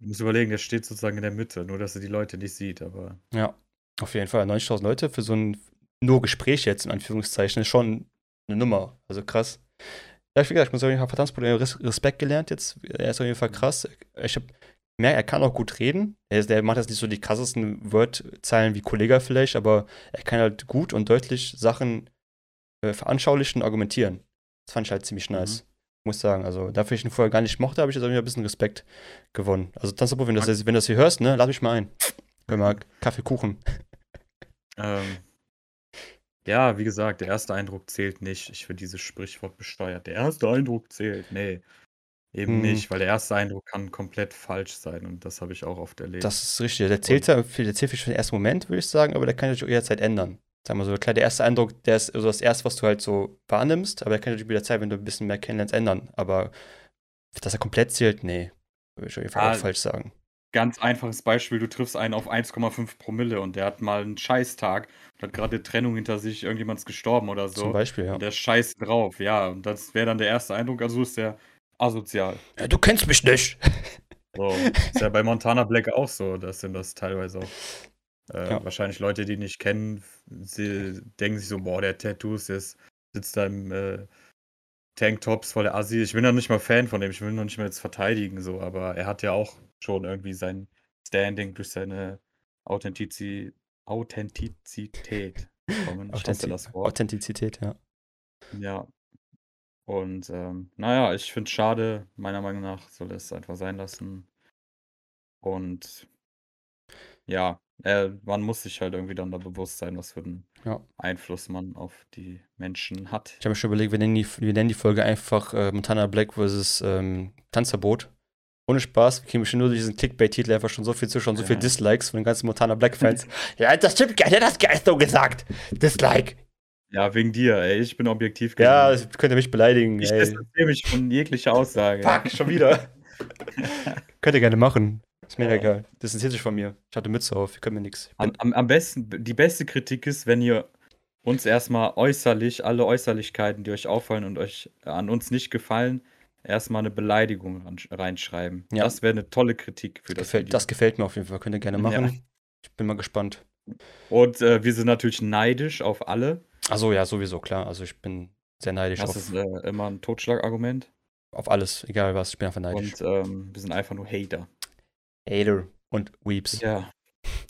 Du musst überlegen, der steht sozusagen in der Mitte, nur dass er die Leute nicht sieht, aber Ja, auf jeden Fall. 90.000 Leute für so ein nur Gespräch jetzt, in Anführungszeichen, ist schon eine Nummer. Also krass. Ja, ich wie gesagt, ich muss auf jeden Fall Res- Respekt gelernt jetzt. Er ist auf jeden Fall krass. Ich habe merkt, er kann auch gut reden. Er, ist, der macht jetzt nicht so die krassesten Wordzeilen wie Kollega vielleicht, aber er kann halt gut und deutlich Sachen äh, veranschaulichen und argumentieren. Das fand ich halt ziemlich nice. Muss sagen. Also dafür ich ihn vorher gar nicht mochte, habe ich jetzt auch wieder ein bisschen Respekt gewonnen. Also Tanzabo, wenn du das, wenn du das hier hörst, ne, lad mich mal ein. Können wir mal Kaffee, Kuchen. Ähm, ja, wie gesagt, der erste Eindruck zählt nicht. Ich finde dieses Sprichwort besteuert. Der erste Eindruck zählt. Nee, eben Hm. nicht, weil der erste Eindruck kann komplett falsch sein und das habe ich auch oft erlebt. Das ist richtig. Der zählt ja für, der zählt für den ersten Moment, würde ich sagen, aber der kann sich auch jederzeit ändern. Sagen wir so, klar, der erste Eindruck, der ist so das erste, was du halt so wahrnimmst, aber der kann sich mit der Zeit, wenn du ein bisschen mehr kennenlernst, ändern. Aber dass er komplett zählt, nee, würde ich auf jeden Fall Ah, auch falsch sagen. Ganz einfaches Beispiel, du triffst einen auf 1,5 Promille und der hat mal einen Scheißtag und hat gerade eine Trennung hinter sich, irgendjemand ist gestorben oder so. Zum Beispiel, ja. Und der scheißt drauf, ja. Und das wäre dann der erste Eindruck, also ist der asozial. ja. Du kennst mich nicht. So, ist ja bei Montana Black auch so, dass sind das teilweise auch äh, Ja. wahrscheinlich Leute, die ihn nicht kennen, sie denken sich so, boah, der Tattoos, der ist- sitzt da im äh, Tanktops voll der Assi. Ich bin ja nicht mal Fan von dem, ich will ihn noch nicht mal jetzt verteidigen, so, aber er hat ja auch schon irgendwie sein Standing durch seine Authentizi Authentizität bekommen. Authentiz- das Wort. Authentizität, ja. Ja. Und ähm, naja, ich finde es schade, meiner Meinung nach soll es einfach sein lassen. Und ja, äh, man muss sich halt irgendwie dann da bewusst sein, was für einen Ja. Einfluss man auf die Menschen hat. Ich habe mir schon überlegt, wir nennen die, wir nennen die Folge einfach äh, Montana Black vs. Ähm, Tanzverbot. Ohne Spaß, wir kriegen bestimmt nur durch diesen Clickbait-Titel einfach schon so viel Zuschauer so Ja. viele Dislikes von den ganzen Montana Black-Fans. ja, das stimmt gar nicht, das hat so gesagt. Dislike. Ja, wegen dir, ey, ich bin objektiv Ja, gesehen. das könnt ihr mich beleidigen. Ich distanziere mich von jeglicher Aussage. Fuck, schon wieder. könnt ihr gerne machen. Ist mir egal. Das interessiert sich von mir. Ich hatte Mütze auf, ihr könnt mir nichts. Am, am, am besten, die beste Kritik ist, wenn ihr uns erstmal äußerlich, alle Äußerlichkeiten, die euch auffallen und euch an uns nicht gefallen, erstmal eine Beleidigung reinschreiben. Ja. Das wäre eine tolle Kritik für das, Gefällt, Video. das gefällt mir auf jeden Fall. Könnt ihr gerne machen. Ja. Ich bin mal gespannt. Und äh, wir sind natürlich neidisch auf alle. Achso, ja, sowieso, klar. Also ich bin sehr neidisch Das auf, ist äh, immer ein Totschlagargument. auf alles, egal was. Ich bin einfach neidisch. Und ähm, wir sind einfach nur Hater. Hater und Weeps. Ja.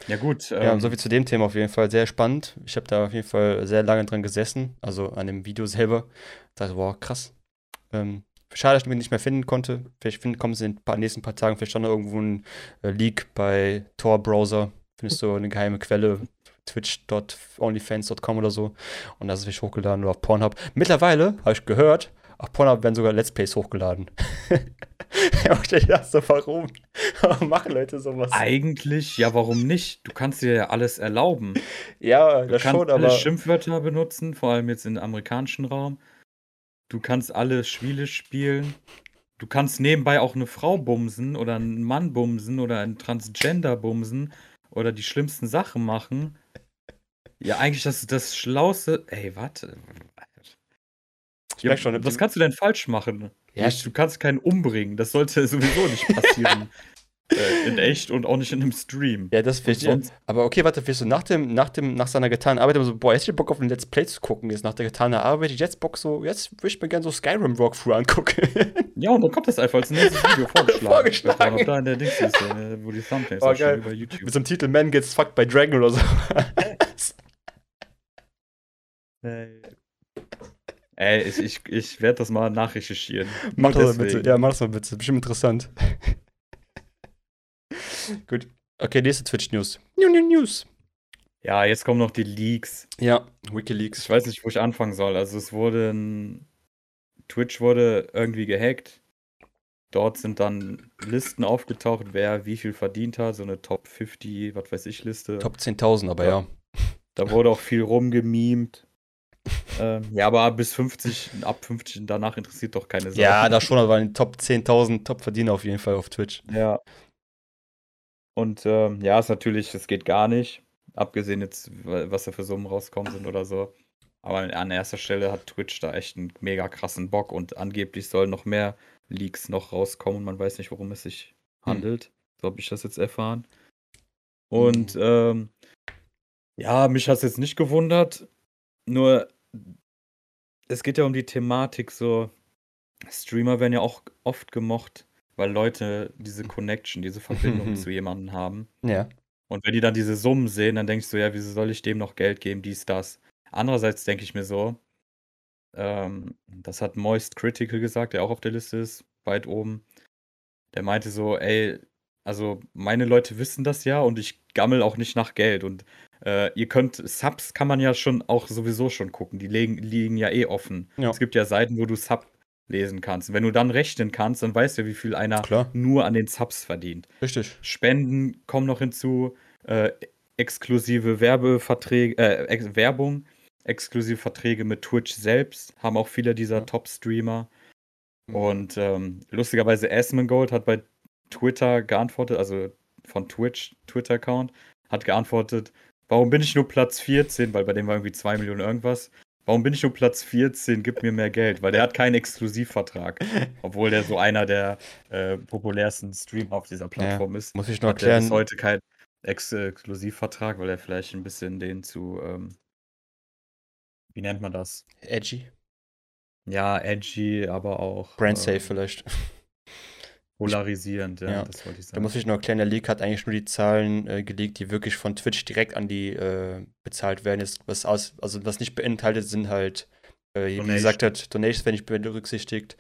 Ja, gut. Ja, ähm, so viel zu dem Thema auf jeden Fall. Sehr spannend. Ich habe da auf jeden Fall sehr lange dran gesessen, also an dem Video selber. dachte, wow, krass. Ähm, schade, dass ich mich nicht mehr finden konnte. Vielleicht finden, kommen sie in den nächsten paar Tagen vielleicht schon noch irgendwo ein äh, Leak bei Tor-Browser. Findest du eine geheime Quelle, twitch.onlyfans.com oder so. Und das ist hochgeladen oder auf Pornhub. Mittlerweile, habe ich gehört, auf Pornhub werden sogar Let's Plays hochgeladen. ich dachte so, warum? Warum machen Leute sowas? Eigentlich, ja, warum nicht? Du kannst dir ja alles erlauben. Ja, Du das kannst schon, alle aber Schimpfwörter benutzen, vor allem jetzt im amerikanischen Raum. Du kannst alle Spiele spielen. Du kannst nebenbei auch eine Frau bumsen oder einen Mann bumsen oder einen Transgender bumsen oder die schlimmsten Sachen machen. Ja, eigentlich das ist das Schlauste. Ey, warte. Ich Ja, merk schon, was kannst du denn falsch machen? Ja, Du, kannst keinen umbringen. Das sollte sowieso nicht passieren. äh, in echt und auch nicht in einem Stream. Ja, das verstehe sonst- Aber okay, warte, wirst du nach dem, nach dem, nach seiner getanen Arbeit so, boah, jetzt ich Bock auf ein Let's Play zu gucken, jetzt nach der getanen Arbeit, jetzt Bock so, jetzt würde ich mir gerne so Skyrim Walkthrough angucken. Ja, und dann kommt das einfach als nächstes Video vorgeschlagen. Vorgeschlagen. Das war da in der Dingsliste, ne, wo die Thumbnails Oh, schon über YouTube. Mit so einem Titel Man gets fucked by Dragon oder so. Ey, ich, ich, ich werde das mal nachrecherchieren. mach das mal bitte, ja, mach das mal bitte, bestimmt interessant. Gut. Okay, nächste Twitch-News. New, new News. Ja, jetzt kommen noch die Leaks. Ja, Wikileaks. Ich weiß nicht, wo ich anfangen soll. Also es wurde ein Twitch wurde irgendwie gehackt. Dort sind dann Listen aufgetaucht, wer wie viel verdient hat, so eine Top 50, was weiß ich, Liste. Top 10.000, aber Ja. ja. Da wurde auch viel rumgemimt. Ähm, ja, aber bis 50, ab 50 und danach interessiert doch keine Sau. Ja, da schon, aber in Top 10.000 Top-Verdiener auf jeden Fall auf Twitch. Ja. Und ähm, ja, ist natürlich, es geht gar nicht. Abgesehen jetzt, wa- was da für Summen rauskommen sind oder so. Aber an erster Stelle hat Twitch da echt einen mega krassen Bock und angeblich sollen noch mehr Leaks noch rauskommen. Man weiß nicht, worum es sich Hm. handelt. So habe ich das jetzt erfahren. Und ähm, ja, mich hat es jetzt nicht gewundert. Nur, es geht ja um die Thematik so. Streamer werden ja auch oft gemocht, weil Leute diese Connection, diese Verbindung zu jemandem haben. Ja. Und wenn die dann diese Summen sehen, dann denkst du, ja, wieso soll ich dem noch Geld geben, dies, das. Andererseits denke ich mir so, ähm, das hat Moist Critical gesagt, der auch auf der Liste ist, weit oben. Der meinte so, ey, also meine Leute wissen das ja und ich gammel auch nicht nach Geld. Und äh, ihr könnt, Subs kann man ja schon auch sowieso schon gucken, die liegen, liegen ja eh offen. Ja. Es gibt ja Seiten, wo du Sub lesen kannst. Wenn du dann rechnen kannst, dann weißt du, wie viel einer Klar. nur an den Subs verdient. Richtig. Spenden kommen noch hinzu, äh, exklusive Werbeverträge, äh, ex Werbung, exklusive Verträge mit Twitch selbst, haben auch viele dieser Ja. Top-Streamer. Und ähm, lustigerweise Asmongold hat bei Twitter geantwortet, also von Twitch, Twitter-Account, hat geantwortet, warum bin ich nur Platz 14, weil bei dem war irgendwie 2 Millionen irgendwas. Warum bin ich nur Platz 14? Gib mir mehr Geld, weil der hat keinen Exklusivvertrag. Obwohl der so einer der äh, populärsten Streamer auf dieser Plattform ist. Muss ich noch Hat er bis erklären. heute keinen Ex Exklusivvertrag, weil er vielleicht ein bisschen den zu, ähm, wie nennt man das? Edgy. Ja, edgy, aber auch Brand safe ähm, vielleicht. Polarisierend, ja, Ja, das wollte ich Da sagen. muss ich noch erklären, der Leak hat eigentlich nur die Zahlen äh, geleakt, die wirklich von Twitch direkt an die äh, bezahlt werden. Ist, was aus, also was nicht beinhaltet, sind halt, äh, wie gesagt hat, Donations werden nicht berücksichtigt.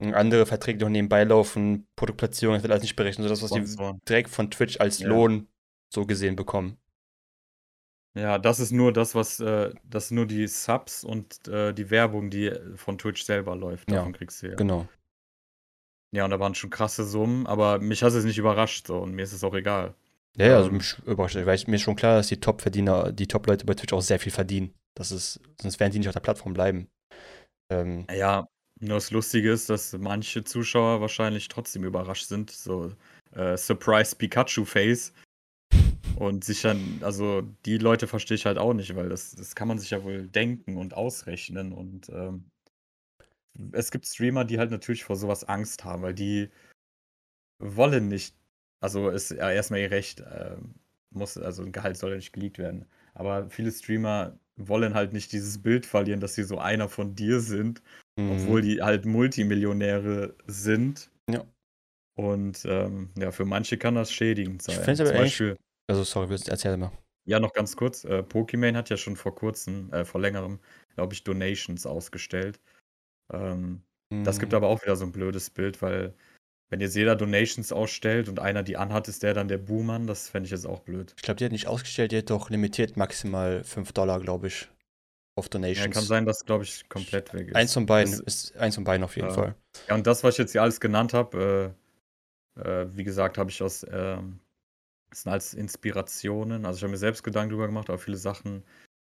Und andere Verträge, die noch nebenbei laufen, Produktplatzierung, das wird alles nicht berechnet, sodass was die Sponsoren. direkt von Twitch als Ja. Lohn so gesehen bekommen. Ja, das ist nur das, was, äh, das sind nur die Subs und äh, die Werbung, die von Twitch selber läuft. Ja, Davon kriegst du ja. Genau. Ja, und da waren schon krasse Summen, aber mich hat es nicht überrascht so und mir ist es auch egal. Ja, ja, also Ähm. mich überrascht, weil mir ist schon klar, dass die Top-Verdiener, die Top-Leute bei Twitch auch sehr viel verdienen. Das ist, sonst werden die nicht auf der Plattform bleiben. Ähm, Ja, nur das Lustige ist, dass manche Zuschauer wahrscheinlich trotzdem überrascht sind. So äh, Surprise Pikachu Face. Und sich dann, also die Leute verstehe ich halt auch nicht, weil das, das kann man sich ja wohl denken und ausrechnen. Und ähm, es gibt Streamer, die halt natürlich vor sowas Angst haben, weil die wollen nicht, also ist ja erstmal ihr Recht, ähm, muss, also ein Gehalt soll ja nicht geleakt werden. Aber viele Streamer wollen halt nicht dieses Bild verlieren, dass sie so einer von dir sind, obwohl die halt Multimillionäre sind. Ja. Und ähm, ja, für manche kann das schädigend Ich sein. find's aber Zum Beispiel, Also, sorry, erzähl mal. ja, noch ganz kurz, äh, Pokimane hat ja schon vor kurzem, äh, vor längerem, glaube ich, Donations ausgestellt. Ähm, das gibt Mhm. aber auch wieder so ein blödes Bild, weil wenn jetzt jeder Donations ausstellt und einer die anhat, ist der dann der Buhmann. Das fände ich jetzt auch blöd. Ich glaube, die hat nicht ausgestellt, die hat doch limitiert maximal 5 Dollar, glaube ich, auf Donations. Ja, kann sein, dass, glaube ich, komplett weg ist. Eins von beiden das, ist eins von beiden auf jeden äh, Fall. Ja, und das, was ich jetzt hier alles genannt habe, äh, äh, wie gesagt, habe ich aus, ähm, das sind als Inspirationen. Also ich habe mir selbst Gedanken darüber gemacht, aber viele Sachen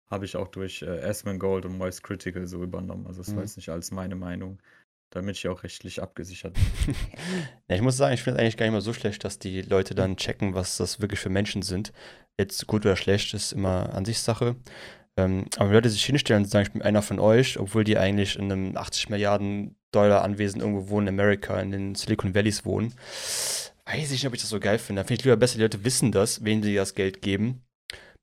habe ich auch durch äh, Asmongold und Moist Critical so übernommen. Also das mhm. war jetzt nicht als meine Meinung damit ich auch rechtlich abgesichert bin. ja, ich muss sagen, ich finde es eigentlich gar nicht mal so schlecht, dass die Leute dann checken, was das wirklich für Menschen sind. Jetzt gut oder schlecht ist immer Ansichtssache. Ähm, aber wenn Leute sich hinstellen und sagen, ich bin einer von euch, obwohl die eigentlich in einem 80 Milliarden Dollar Anwesen irgendwo wohnen in Amerika, in den Silicon Valleys wohnen, weiß ich nicht, ob ich das so geil finde. Da finde ich lieber besser, die Leute wissen das, wen sie das Geld geben,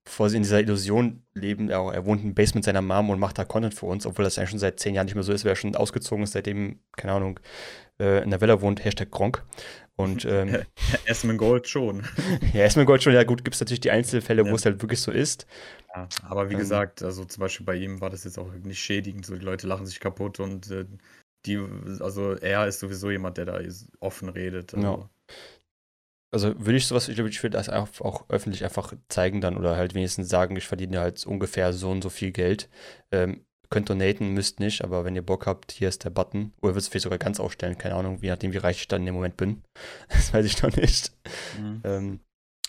bevor sie in dieser Illusion leben, er, er wohnt im Basement seiner Mom und macht da Content für uns, obwohl das eigentlich schon seit zehn Jahren nicht mehr so ist, weil er schon ausgezogen ist, seitdem, keine Ahnung, äh, in der Villa wohnt, Hashtag Gronk. Und ähm, Esmen Gold schon. ja, Esmen Gold schon, ja gut, gibt es natürlich die Einzelfälle, ja. wo es halt wirklich so ist. Ja, aber wie ähm, gesagt, also zum Beispiel bei ihm war das jetzt auch nicht schädigend, so die Leute lachen sich kaputt und äh, die, also er ist sowieso jemand, der da offen redet. Also. Ja. Also würde ich sowas, ich glaube, ich würde das auch, auch, öffentlich einfach zeigen dann oder halt wenigstens sagen, ich verdiene halt ungefähr so und so viel Geld. Ähm, könnt donaten, müsst nicht, aber wenn ihr Bock habt, hier ist der Button. Oder wird es vielleicht sogar ganz aufstellen, keine Ahnung, je nachdem, wie reich ich dann in dem Moment bin. Das weiß ich noch nicht. Mhm. Ähm,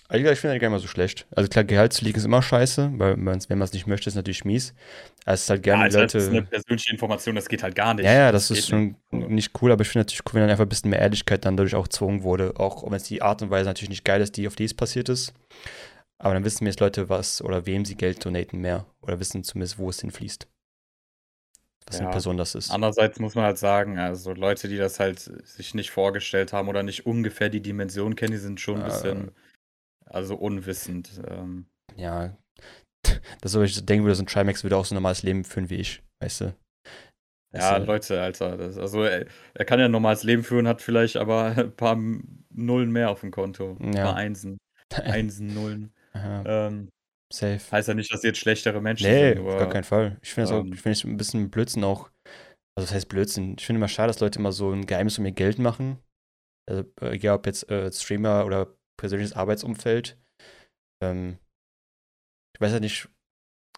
aber ich finde das gar nicht mal so schlecht. Also klar, Gehalt zu liegen ist immer scheiße, weil wenn man es nicht möchte, ist natürlich mies. Aber es ist halt gerne ja, also Leute. Das ist eine persönliche Information, das geht halt gar nicht. Ja, ja, das, das ist schon nicht. nicht cool, aber ich finde natürlich cool, wenn dann einfach ein bisschen mehr Ehrlichkeit dann dadurch auch gezwungen wurde. Auch wenn es die Art und Weise natürlich nicht geil ist, die auf die es passiert ist. Aber dann wissen jetzt Leute, was oder wem sie Geld donaten mehr. Oder wissen zumindest, wo es hinfließt. Was ja. eine Person das ist. Andererseits muss man halt sagen, also Leute, die das halt sich nicht vorgestellt haben oder nicht ungefähr die Dimension kennen, die sind schon ein bisschen also unwissend. Ähm. Ja, das ist, ich denken würde, so ein Trimax würde auch so ein normales Leben führen wie ich, weißt du? Ja, also, Leute, Alter. Das, also er, er, kann ja ein normales Leben führen, hat vielleicht aber ein paar Nullen mehr auf dem Konto. Ein paar Einsen. Einsen, Nullen. Ähm, Safe. Heißt ja nicht, dass jetzt schlechtere Menschen nee, sind. Nee, auf gar keinen Fall. Ich finde es ähm, auch, ich finde ein bisschen Blödsinn auch. Also, das heißt Blödsinn. Ich finde immer schade, dass Leute immer so ein Geheimnis um ihr Geld machen. Also, egal ob jetzt äh, Streamer oder persönliches Arbeitsumfeld. Ähm, ich weiß ja nicht,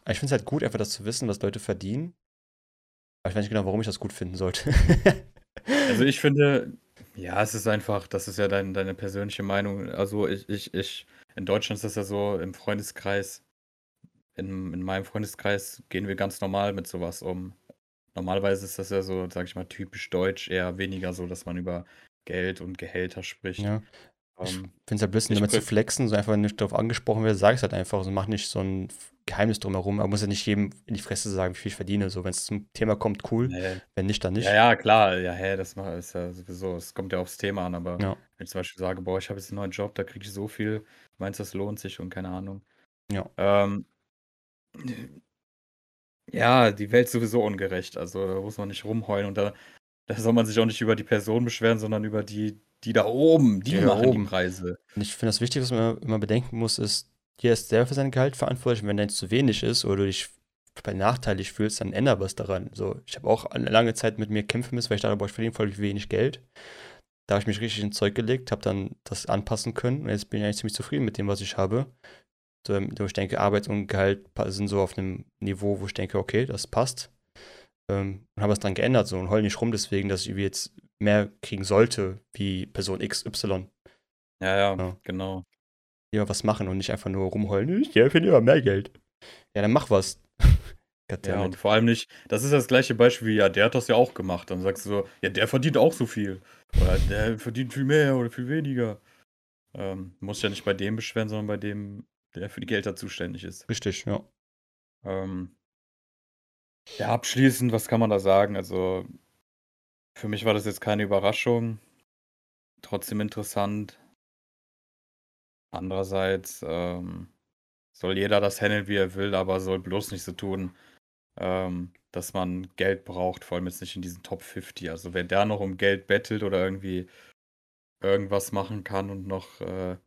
ich finde es halt gut, einfach das zu wissen, was Leute verdienen. Aber ich weiß nicht genau, warum ich das gut finden sollte. also ich finde, ja, es ist einfach, das ist ja dein, deine persönliche Meinung. Also ich, ich, ich, in Deutschland ist das ja so, im Freundeskreis, in, in meinem Freundeskreis gehen wir ganz normal mit sowas um. Normalerweise ist das ja so, sag ich mal, typisch deutsch, eher weniger so, dass man über Geld und Gehälter spricht. Ja. Ich ähm, finde es ja blöd, damit zu flexen, so einfach nicht darauf angesprochen wird, sag es halt einfach. So mach nicht so ein Geheimnis drumherum. Aber muss ja nicht jedem in die Fresse sagen, wie viel ich verdiene. So, wenn es zum Thema kommt, cool. Nee. Wenn nicht, dann nicht. Ja, ja, klar. Ja, hä, das ist ja sowieso. Es kommt ja aufs Thema an. Aber ja. wenn ich zum Beispiel sage, boah, ich habe jetzt einen neuen Job, da kriege ich so viel, meinst du, das lohnt sich und keine Ahnung. Ja. Ähm, ja, die Welt ist sowieso ungerecht. Also da muss man nicht rumheulen und da, da soll man sich auch nicht über die Person beschweren, sondern über die, die da oben, die, die machen oben. die Preise. Und ich finde das Wichtige, was man immer bedenken muss, ist, hier ist selber für sein Gehalt verantwortlich. Und wenn dein zu wenig ist oder du dich benachteiligt fühlst, dann ändere was daran. So, ich habe auch eine lange Zeit mit mir kämpfen müssen, weil ich dachte, boah, ich verdiene voll wenig Geld. Da habe ich mich richtig ins Zeug gelegt, habe dann das anpassen können und jetzt bin ich eigentlich ziemlich zufrieden mit dem, was ich habe. So, ich denke, Arbeit und Gehalt sind so auf einem Niveau, wo ich denke, okay, das passt. Ähm, und habe es dann geändert so und heul nicht rum deswegen, dass ich jetzt mehr kriegen sollte wie Person XY. Ja, ja, ja. genau. Lieber was machen und nicht einfach nur rumheulen, ich finde immer mehr Geld. Ja, dann mach was. ja, und vor allem nicht, das ist das gleiche Beispiel wie, ja, der hat das ja auch gemacht. Dann sagst du so, ja, der verdient auch so viel. Oder der verdient viel mehr oder viel weniger. Ähm, muss ja nicht bei dem beschweren, sondern bei dem, der für die Gelder zuständig ist. Richtig, ja. Ähm, ja, abschließend, was kann man da sagen? Also, für mich war das jetzt keine Überraschung. Trotzdem interessant. Andererseits ähm, soll jeder das handeln, wie er will, aber soll bloß nicht so tun, ähm, dass man Geld braucht, vor allem jetzt nicht in diesen Top 50. Also wer da noch um Geld bettelt oder irgendwie irgendwas machen kann und noch äh,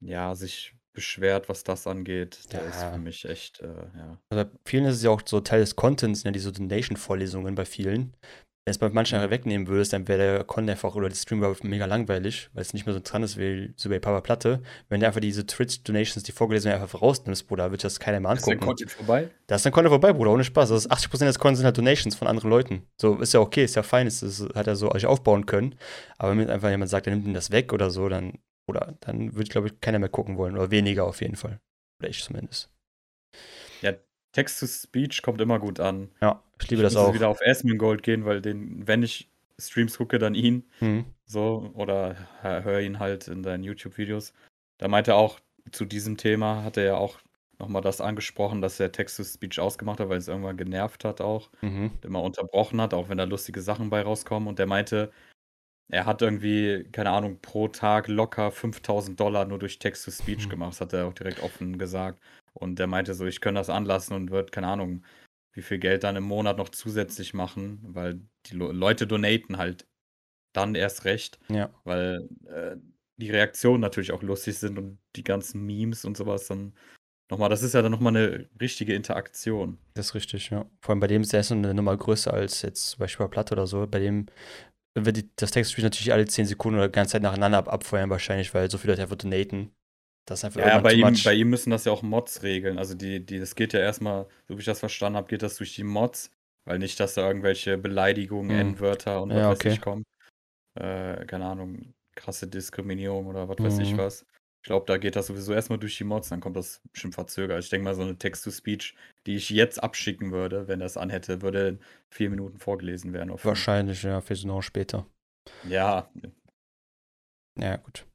ja, sich beschwert, was das angeht, der ist für mich echt, äh, ja. Also bei vielen ist es ja auch so Teil des Contents, ne, diese Donation-Vorlesungen bei vielen. wenn es bei manchen einfach wegnehmen würdest, dann wäre der Con einfach oder der Stream mega langweilig, weil es nicht mehr so dran ist wie so bei Papa Platte. Wenn du einfach diese Twitch-Donations, die vorgelesen werden, einfach rausnimmst, Bruder, wird das keiner mehr angucken. Ist der Content vorbei? Da ist dein Content vorbei, Bruder, ohne Spaß. Das ist 80% des Contents sind halt Donations von anderen Leuten. So, ist ja okay, ist ja fein, ist, ist, hat er so euch aufbauen können. Aber wenn einfach jemand sagt, er nimmt ihm das weg oder so, dann, oder, dann würde, glaube ich, keiner mehr gucken wollen. Oder weniger auf jeden Fall. Oder ich zumindest. Ja, Text-to-Speech kommt immer gut an. Ja, ich liebe ich das auch. Ich wieder auf Asmongold gehen, weil den, wenn ich Streams gucke, dann ihn. Mhm. So, oder höre ihn halt in deinen YouTube-Videos. Da meinte er auch zu diesem Thema, hat er ja auch nochmal das angesprochen, dass er Text-to-Speech ausgemacht hat, weil es irgendwann genervt hat auch. Mhm. Immer unterbrochen hat, auch wenn da lustige Sachen bei rauskommen. Und der meinte, er hat irgendwie, keine Ahnung, pro Tag locker 5000 Dollar nur durch Text-to-Speech mhm. gemacht. Das hat er auch direkt offen gesagt. Und der meinte so, ich kann das anlassen und wird, keine Ahnung, wie viel Geld dann im Monat noch zusätzlich machen, weil die Leute donaten halt dann erst recht. Ja. Weil äh, die Reaktionen natürlich auch lustig sind und die ganzen Memes und sowas dann nochmal, das ist ja dann nochmal eine richtige Interaktion. Das ist richtig, ja. Vor allem bei dem ist der eine Nummer größer als jetzt zum Beispiel bei Platt oder so. Bei dem wird die, das Textspiel natürlich alle 10 Sekunden oder die ganze Zeit nacheinander ab abfeuern wahrscheinlich, weil so viele Leute einfach donaten. Das ist einfach ja, bei ihm, bei ihm müssen das ja auch Mods regeln. Also die, die, das geht ja erstmal, so wie ich das verstanden habe, geht das durch die Mods, weil nicht, dass da irgendwelche Beleidigungen, hm. N-Wörter und was ja, okay. weiß ich kommen. Äh, keine Ahnung, krasse Diskriminierung oder was mhm. weiß ich mhm. was. Ich glaube, da geht das sowieso erstmal durch die Mods, dann kommt das bestimmt verzögert. Ich denke mal, so eine Text-to-Speech, die ich jetzt abschicken würde, wenn das anhätte, würde in vier Minuten vorgelesen werden. Wahrscheinlich, ja, vielleicht noch später. Ja. Ja, gut.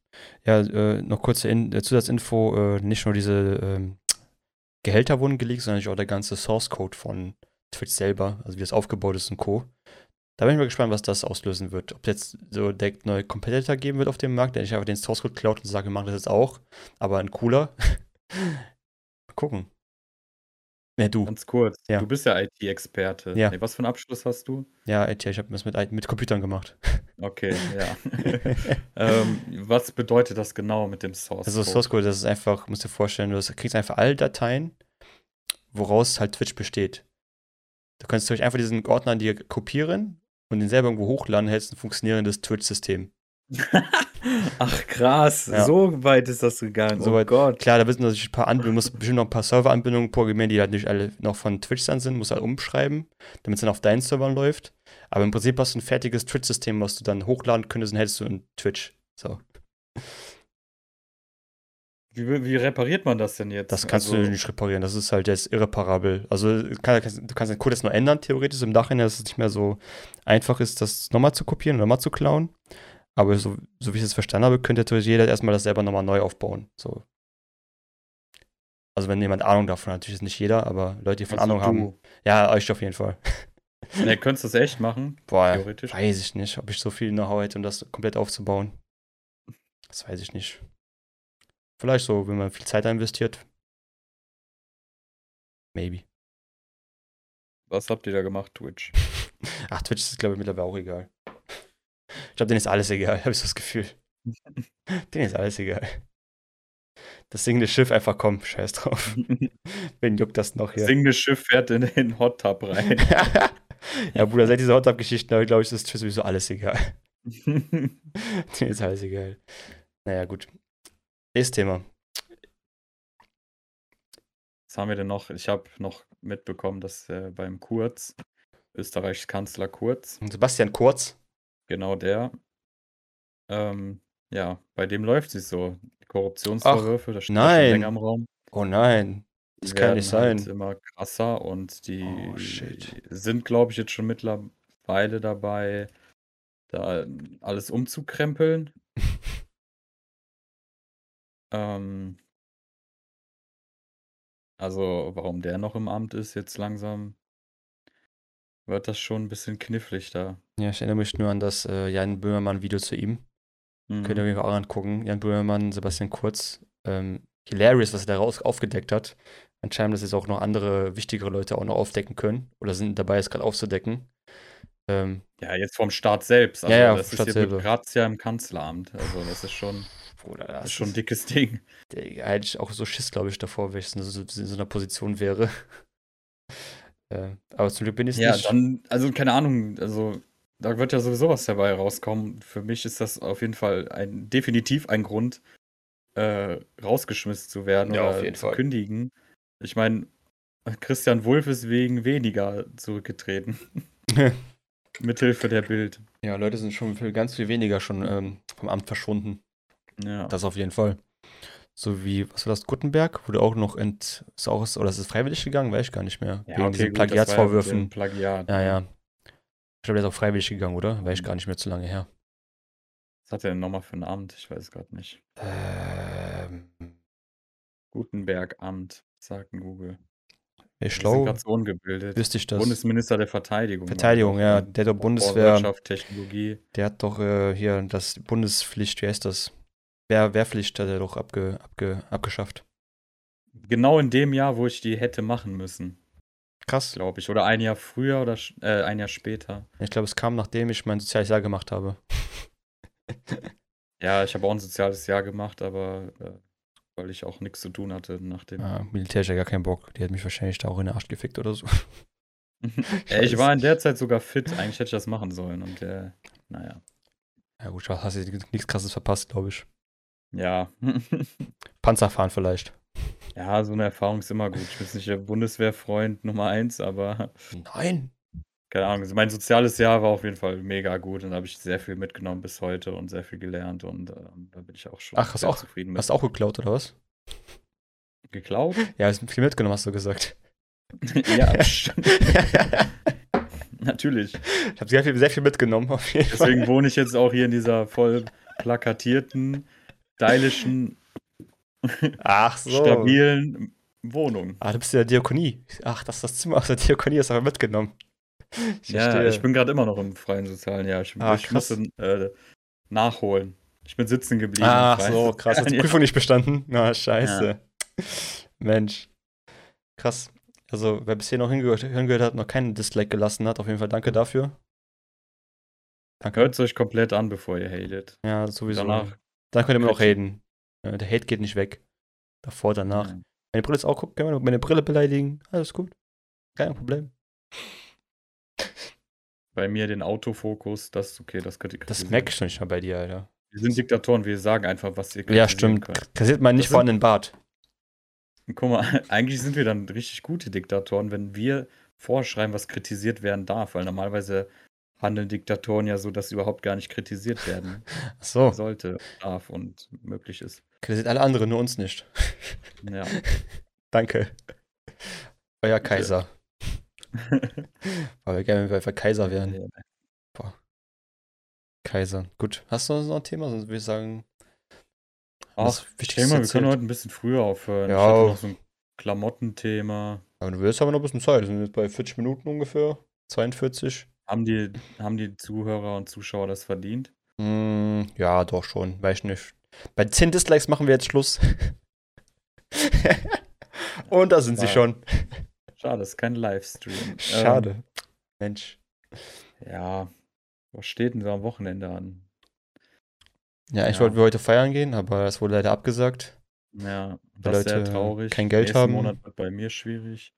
Ja, äh, noch kurze In äh, Zusatzinfo: äh, nicht nur diese ähm, Gehälter wurden geleakt, sondern auch der ganze Source Code von Twitch selber, also wie das aufgebaut ist und Co. Da bin ich mal gespannt, was das auslösen wird. Ob es jetzt so direkt neue Competitor geben wird auf dem Markt, der nicht einfach den Source Code klaut und sagt, wir machen das jetzt auch, aber ein cooler. mal gucken. Ne, du. Ganz kurz. Ja. Du bist ja IT-Experte. Ja. Nee, was für einen Abschluss hast du? Ja, IT, ich habe das mit, mit Computern gemacht. Okay, ja. ähm, was bedeutet das genau mit dem Source also Code? Also Source Code, das ist einfach, musst dir vorstellen, du kriegst einfach alle Dateien, woraus halt Twitch besteht. Du kannst durch einfach diesen Ordner dir kopieren und den selber irgendwo hochladen, hältst ein funktionierendes Twitch-System. Ach krass, ja. so weit ist das gegangen. So oh weit. Gott. Klar, da wissen natürlich ein paar Anbindungen, muss bestimmt noch ein paar Serveranbindungen programmieren, die halt nicht alle noch von Twitch dann sind, muss halt umschreiben, damit es dann auf deinen Servern läuft. Aber im Prinzip hast du ein fertiges Twitch-System, was du dann hochladen könntest und hättest du in Twitch. So. Wie, wie, repariert man das denn jetzt? Das kannst also, du nicht reparieren, das ist halt jetzt irreparabel. Also du kannst, du kannst den Code jetzt nur ändern, theoretisch im Nachhinein, dass es nicht mehr so einfach ist, das nochmal zu kopieren oder nochmal zu klauen. Aber so, so wie ich es verstanden habe, könnte natürlich jeder erstmal das selber nochmal neu aufbauen. So. Also wenn jemand Ahnung davon hat, natürlich ist nicht jeder, aber Leute, die von also Ahnung du. haben. Ja, euch auf jeden Fall. Ne, könntest du das echt machen? Boah, theoretisch. weiß ich nicht, ob ich so viel Know-how hätte, um das komplett aufzubauen. Das weiß ich nicht. Vielleicht so, wenn man viel Zeit investiert. Maybe. Was habt ihr da gemacht, Twitch? Ach, Twitch ist, glaube ich, mittlerweile auch egal. Ich glaube, denen ist alles egal, habe ich so das Gefühl. denen ist alles egal. Das singende Schiff einfach komm, scheiß drauf. Wen juckt das noch hier? Das singende Schiff fährt in den Hot Tub rein. ja, Bruder, seit dieser Hot Tub-Geschichten, glaube ich, ist sowieso alles egal. denen ist alles egal. Naja, gut. Nächstes Thema. Was haben wir denn noch? Ich habe noch mitbekommen, dass äh, beim Kurz, Österreichs Kanzler Kurz. Sebastian Kurz. Genau der. Ähm, ja, bei dem läuft es so. Korruptionsvorwürfe, das steht schon länger im Raum. Oh nein. Das kann nicht sein. Halt immer krasser und die oh, sind, glaube ich, jetzt schon mittlerweile dabei, da alles umzukrempeln. ähm, also, warum der noch im Amt ist jetzt langsam, wird das schon ein bisschen knifflig da. Ja, ich erinnere mich nur an das äh, Jan Böhmermann-Video zu ihm. Mhm. Könnt ihr euch auch angucken. Jan Böhmermann, Sebastian Kurz. Ähm, hilarious, was er daraus aufgedeckt hat. Anscheinend, dass jetzt auch noch andere wichtigere Leute auch noch aufdecken können. Oder sind dabei, es gerade aufzudecken. Ähm, ja, jetzt vom Staat selbst. Also, ja, ja, das ist jetzt mit Grazia im Kanzleramt. Also, das ist schon, Bruder, das, das ist schon ein dickes Ding. Der hätte ich auch so Schiss, glaube ich, davor, wenn ich in so, in so einer Position wäre. Äh, aber zum Glück bin ich ja, nicht. Ja, dann, also keine Ahnung, also da wird ja sowieso was dabei rauskommen. Für mich ist das auf jeden Fall ein, definitiv ein Grund, äh, rausgeschmissen zu werden Ja, oder auf jeden zu Fall. kündigen. Ich meine, Christian Wulff ist wegen weniger zurückgetreten. Mithilfe der Bild. Ja, Leute sind schon viel, ganz viel weniger schon ähm, vom Amt verschwunden. Ja. Das auf jeden Fall. So wie, was war das, Gutenberg? Wurde auch noch ent, ist auch, oder ist es freiwillig gegangen? Weiß ich gar nicht mehr. Ja, Wegen okay, diesen gut, Plagiatsvorwürfen. Plagiat. Ja, ja. Ich glaube, der ist auch freiwillig gegangen, oder? Weiß ich gar nicht mehr zu lange her. Was hat er denn nochmal für ein Amt? Ich weiß gerade nicht. Ähm, Gutenberg Amt, sagt ein Google. so ungebildet. wüsste ich das. Bundesminister der Verteidigung. ich Verteidigung, ja. Der der Vor- Bundeswehr, Wirtschaft, Technologie. der hat doch äh, hier das Bundespflicht, wie heißt das? Wehr, Wehrpflicht hat er doch abge, abge, abgeschafft. Genau in dem Jahr, wo ich die hätte machen müssen, Krass. glaube ich. Oder ein Jahr früher oder äh, ein Jahr später. Ich glaube, es kam, nachdem ich mein soziales Jahr gemacht habe. Ja, ich habe auch ein soziales Jahr gemacht, aber äh, weil ich auch nichts zu tun hatte nach dem. Ah, Militär ist ja gar keinen Bock. Die hat mich wahrscheinlich da auch in den Arsch gefickt oder so. Ja, ich war in der Zeit sogar fit. Eigentlich hätte ich das machen sollen. Und äh, naja. Ja gut, hast du nichts krasses verpasst, glaube ich. Ja. Panzerfahren vielleicht. ja, so eine Erfahrung ist immer gut. Ich bin jetzt nicht der Bundeswehrfreund Nummer eins, aber Nein. keine Ahnung. Mein soziales Jahr war auf jeden Fall mega gut und da habe ich sehr viel mitgenommen bis heute und sehr viel gelernt und ähm, da bin ich auch schon Ach, hast auch- zufrieden mit. Hast du auch geklaut oder was? geklaut? Ja, hast viel mitgenommen, hast du gesagt. ja, stimmt. Natürlich. Ich habe sehr viel, sehr viel mitgenommen, auf jeden Fall. Deswegen wohne ich jetzt auch hier in dieser voll plakatierten, stylischen, Ach so. stabilen Wohnung. Ah, du bist in der Diakonie. Ach, das ist das Zimmer aus der Diakonie, hast du aber mitgenommen. Ich Ja, verstehe. ich bin gerade immer noch im freien sozialen Jahr. Ich, Ah, ich krass. musste äh, nachholen. Ich bin sitzen geblieben. Ach freien so, krass. Hast die Prüfung nicht bestanden? Na, scheiße. Mensch. Krass. Also, wer bisher noch hingehört, hingehört hat, noch keinen Dislike gelassen hat, auf jeden Fall danke dafür. Danke. Hört es euch komplett an, bevor ihr hatet. Ja, sowieso. Danach. Dann könnt ihr immer noch Kritik. haten. Ja, der Hate geht nicht weg. Davor, danach. Ja. Meine Brille ist auch, guck, können wir meine Brille beleidigen. Alles gut. Kein Problem. Bei mir den Autofokus, das ist okay, das könnt ihr Das merke ich schon nicht mal bei dir, Alter. Wir sind Diktatoren, wir sagen einfach, was ihr Ja, stimmt. könnt. Kassiert man nicht Das vor an den Bart. Guck mal, eigentlich sind wir dann richtig gute Diktatoren, wenn wir vorschreiben, was kritisiert werden darf, weil normalerweise handeln Diktatoren ja so, dass überhaupt gar nicht kritisiert werden Ach so. sollte, darf und möglich ist. Kassiert alle anderen, nur uns nicht. Ja. Danke. Euer Kaiser. Weil wir gerne wenn wir Kaiser wären. Kaiser. Gut. Hast du noch ein Thema? Sonst würde ich sagen. Ach, mal, wir können heute ein bisschen früher aufhören. Ja. Ich hatte noch so ein Klamottenthema. Aber du willst aber noch ein bisschen Zeit. Wir sind jetzt bei 40 Minuten ungefähr. 42. Haben die, haben die Zuhörer und Zuschauer das verdient? Hm, ja, doch schon. Weiß ich nicht. Bei 10 Dislikes machen wir jetzt Schluss. Und da sind sie Ja. schon. Schade, ist kein Livestream. Schade. Mensch. Ähm, ja, was steht denn so am Wochenende an? Ja, eigentlich Ja. wollten wir heute feiern gehen, aber es wurde leider abgesagt. Ja, das ist sehr Leute traurig. kein Geld Nächsten haben. Monat wird bei mir schwierig.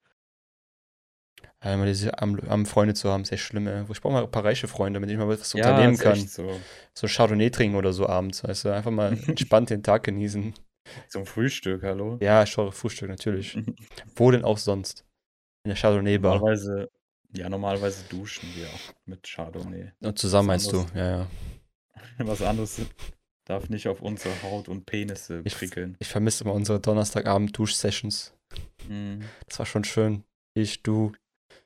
Einmal diese am, am Freunde zu haben, ist echt schlimm, ey. Ich brauche mal ein paar reiche Freunde, mit denen ich mal was Ja, unternehmen kann. so. So Chardonnay trinken oder so abends, weißt du, einfach mal entspannt den Tag genießen. Zum Frühstück, hallo? Ja, ich schaue Frühstück natürlich. Wo denn auch sonst? In der Chardonnay-Bar. Normalerweise, ja, normalerweise duschen wir auch mit Chardonnay. Und zusammen was meinst du, anderes. ja, ja. Was anderes darf nicht auf unsere Haut und Penisse Ich- prickeln. Ich vermisse immer unsere Donnerstagabend-Dusch-Sessions. Mhm. Das war schon schön. Ich, du.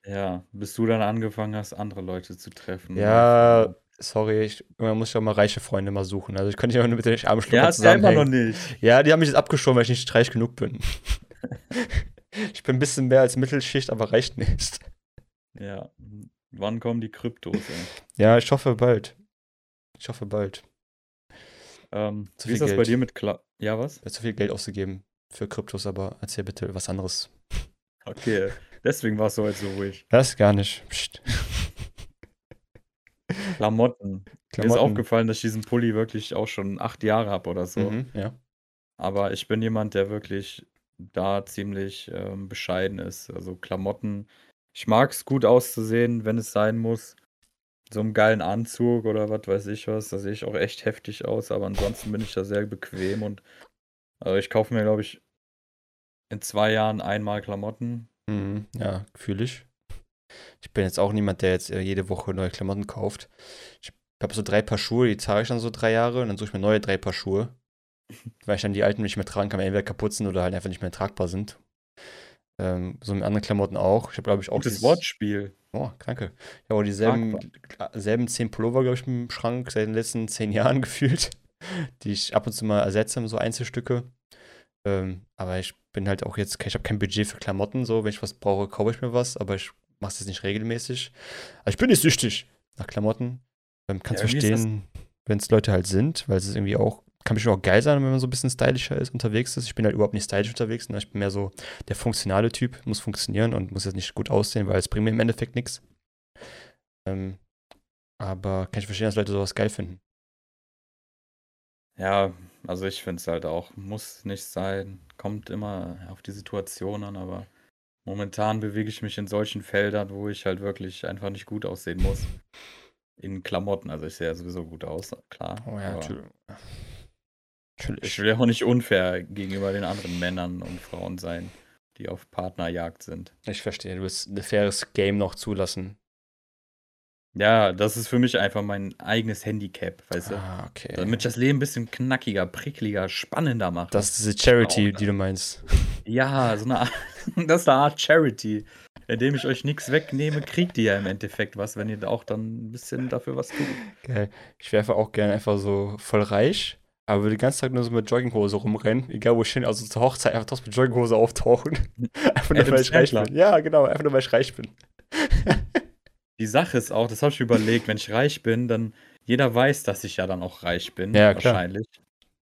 Ja, bis du dann angefangen hast, andere Leute zu treffen. Ja, sorry, ich, irgendwann muss auch mal reiche Freunde mal suchen. Also ich könnte nur mit den armen Ja, Schlucker hast ja immer noch nicht. Ja, die haben mich jetzt abgeschoben, weil ich nicht reich genug bin. ich bin ein bisschen mehr als Mittelschicht, aber reicht nicht. Ja. Wann kommen die Kryptos, ey? Ja, ich hoffe bald. Ich hoffe bald. Ähm, Zu wie ist das bei Geld. dir mit Kla Ja, was? Ich habe zu viel Geld ausgegeben für Kryptos, aber erzähl bitte was anderes. Okay, deswegen war es so heute so ruhig. Das gar nicht. Psst. Klamotten. Mir ist Klamotten. aufgefallen, dass ich diesen Pulli wirklich auch schon acht Jahre habe oder so. Mhm, ja. Aber ich bin jemand, der wirklich da ziemlich ähm, bescheiden ist. Also Klamotten. Ich mag es gut auszusehen, wenn es sein muss. so einem geilen Anzug oder was weiß ich was. Da sehe ich auch echt heftig aus, aber ansonsten bin ich da sehr bequem und also ich kaufe mir, glaube ich, in zwei Jahren einmal Klamotten. Mhm, ja, fühle ich. Ich bin jetzt auch niemand, der jetzt äh, jede Woche neue Klamotten kauft. Ich habe so drei Paar Schuhe, die trage ich dann so drei Jahre und dann suche ich mir neue drei Paar Schuhe. Weil ich dann die alten nicht mehr tragen kann, entweder kaputt sind oder halt einfach nicht mehr tragbar sind. Ähm, so mit anderen Klamotten auch. Ich habe, glaube ich, auch. Dieses, Wortspiel. Oh, danke. Ich habe auch dieselben selben zehn Pullover, glaube ich, im Schrank seit den letzten zehn Jahren gefühlt, die ich ab und zu mal ersetze, so Einzelstücke. Ähm, aber ich bin halt auch jetzt, ich habe kein Budget für Klamotten, so, wenn ich was brauche, kaufe ich mir was, aber ich mache es jetzt nicht regelmäßig. Aber ich bin nicht süchtig nach Klamotten. Ähm, kannst ja, verstehen, wenn es Leute halt sind, weil es ist irgendwie auch kann bestimmt auch geil sein, wenn man so ein bisschen stylischer ist, unterwegs ist. Ich bin halt überhaupt nicht stylisch unterwegs. Ne? Ich bin mehr so der funktionale Typ, muss funktionieren und muss jetzt nicht gut aussehen, weil es bringt mir im Endeffekt nichts. Ähm, aber kann ich verstehen, dass Leute sowas geil finden. Ja, also ich finde es halt auch, muss nicht sein, kommt immer auf die Situation an, aber momentan bewege ich mich in solchen Feldern, wo ich halt wirklich einfach nicht gut aussehen muss. In Klamotten, also ich sehe ja sowieso gut aus, klar. Oh ja, natürlich. Ich will ja auch nicht unfair gegenüber den anderen Männern und Frauen sein, die auf Partnerjagd sind. Ich verstehe, du willst ein faires Game noch zulassen. Ja, das ist für mich einfach mein eigenes Handicap, weißt du? Ah, okay. Damit ich das Leben ein bisschen knackiger, prickliger, spannender mache. Das ist diese Charity, die du meinst. Ja, so eine Art, das ist eine Art Charity. Indem ich euch nichts wegnehme, kriegt ihr ja im Endeffekt was, wenn ihr auch dann ein bisschen dafür was tut. Geil. Ich wäre auch gerne einfach so voll reich aber würde den ganzen Tag nur so mit Jogginghose rumrennen, egal wo ich hin, also zur Hochzeit einfach trotzdem mit Jogginghose auftauchen. einfach nur, weil ich reich bin. Ja, genau, einfach nur, weil ich reich bin. Die Sache ist auch, das habe ich überlegt, wenn ich reich bin, dann jeder weiß, dass ich ja dann auch reich bin. Ja, klar. wahrscheinlich.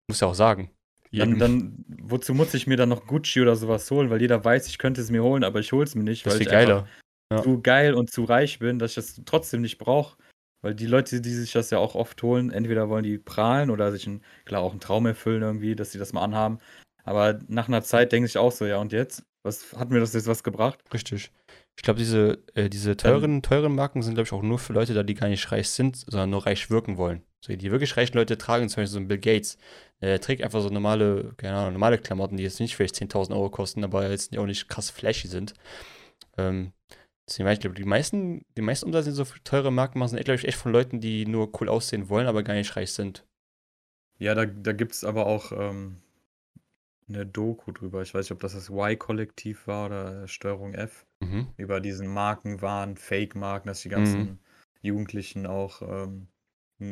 Muss ja auch sagen. Dann, dann, wozu muss ich mir dann noch Gucci oder sowas holen? Weil jeder weiß, ich könnte es mir holen, aber ich hole es mir nicht, das weil ich geiler. Ja. zu geil und zu reich bin, dass ich das trotzdem nicht brauche. Weil die Leute, die sich das ja auch oft holen, entweder wollen die prahlen oder sich ein, klar auch einen Traum erfüllen irgendwie, dass sie das mal anhaben. Aber nach einer Zeit denke ich auch so, ja und jetzt? Was hat mir das jetzt was gebracht? Richtig. Ich glaube, diese, äh, diese teuren, teuren Marken sind, glaube ich, auch nur für Leute da, die gar nicht reich sind, sondern nur reich wirken wollen. So, die wirklich reichen Leute tragen, zum Beispiel so ein Bill Gates. Der trägt einfach so normale, keine Ahnung, normale Klamotten, die jetzt nicht vielleicht 10.000 Euro kosten, aber jetzt auch nicht krass flashy sind. Ähm, Deswegen, ich glaube, die meisten, die meisten Umsätze, die so teure Marken machen, sind, glaube ich, echt von Leuten, die nur cool aussehen wollen, aber gar nicht reich sind. Ja, da, da gibt es aber auch ähm, eine Doku drüber. Ich weiß nicht, ob das das Y-Kollektiv war oder Steuerung F. Mhm. Über diesen Markenwahn, Fake-Marken, dass die ganzen mhm. Jugendlichen auch ähm,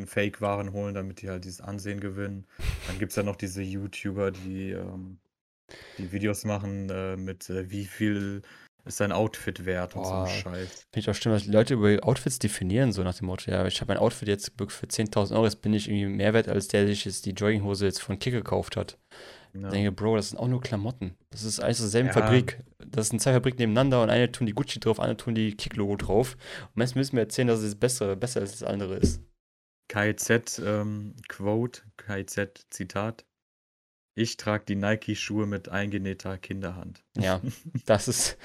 Fake-Waren holen, damit die halt dieses Ansehen gewinnen. Dann gibt es ja noch diese YouTuber, die, ähm, die Videos machen äh, mit äh, wie viel ist sein Outfit wert und so ein Scheiß. Finde ich auch stimmt, dass Leute über Outfits definieren, so nach dem Motto, ja, ich habe ein Outfit jetzt für 10.000 Euro, jetzt bin ich irgendwie mehr wert, als der sich jetzt die Jogginghose jetzt von Kick gekauft hat. Ja. Ich denke, Bro, das sind auch nur Klamotten. Das ist alles derselben ja. Fabrik. Das sind zwei Fabriken nebeneinander und eine tun die Gucci drauf, eine tun die Kick-Logo drauf. Und jetzt müssen wir erzählen, dass es besser, besser als das andere ist. KZ ähm, Quote, KZ Zitat. Ich trage die Nike-Schuhe mit eingenähter Kinderhand. Ja, das ist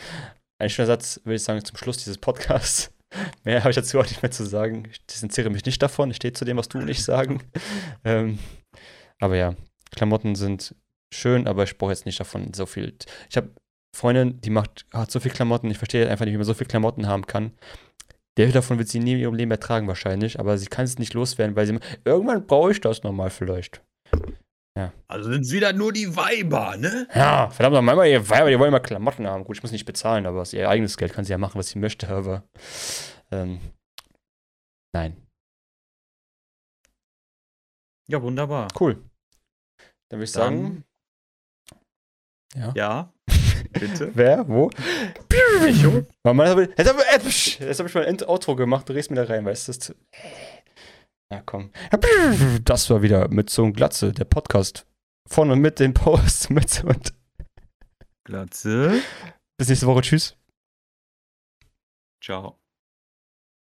ein schöner Satz, würde ich sagen, zum Schluss dieses Podcasts. Mehr habe ich dazu auch nicht mehr zu sagen. Ich distanziere mich nicht davon. Ich stehe zu dem, was du und ich sagen. ähm, aber ja, Klamotten sind schön, aber ich brauche jetzt nicht davon so viel. Ich habe Freundin, die macht, hat so viel Klamotten. Ich verstehe einfach nicht, wie man so viel Klamotten haben kann. Der davon wird sie nie in ihrem Leben ertragen wahrscheinlich, aber sie kann es nicht loswerden, weil sie irgendwann brauche ich das nochmal vielleicht. Ja. Also sind es wieder nur die Weiber, ne? Ja, verdammt nochmal, ihr Weiber, die wollen immer Klamotten haben. Gut, ich muss nicht bezahlen, aber aus ihr eigenes Geld kann sie ja machen, was sie möchte, aber. Ähm, nein. Ja, wunderbar. Cool. Dann würde ich sagen. Ja. Ja. Bitte. Wer? Wo? Echo. Jetzt habe ich, hab ich mal ein Outro gemacht, du drehst mir da rein, weißt du? Ja, komm. Das war wieder mit so einem Glatze, der Podcast. Von und mit den Posts mit und. Glatze. Bis nächste Woche. Tschüss. Ciao.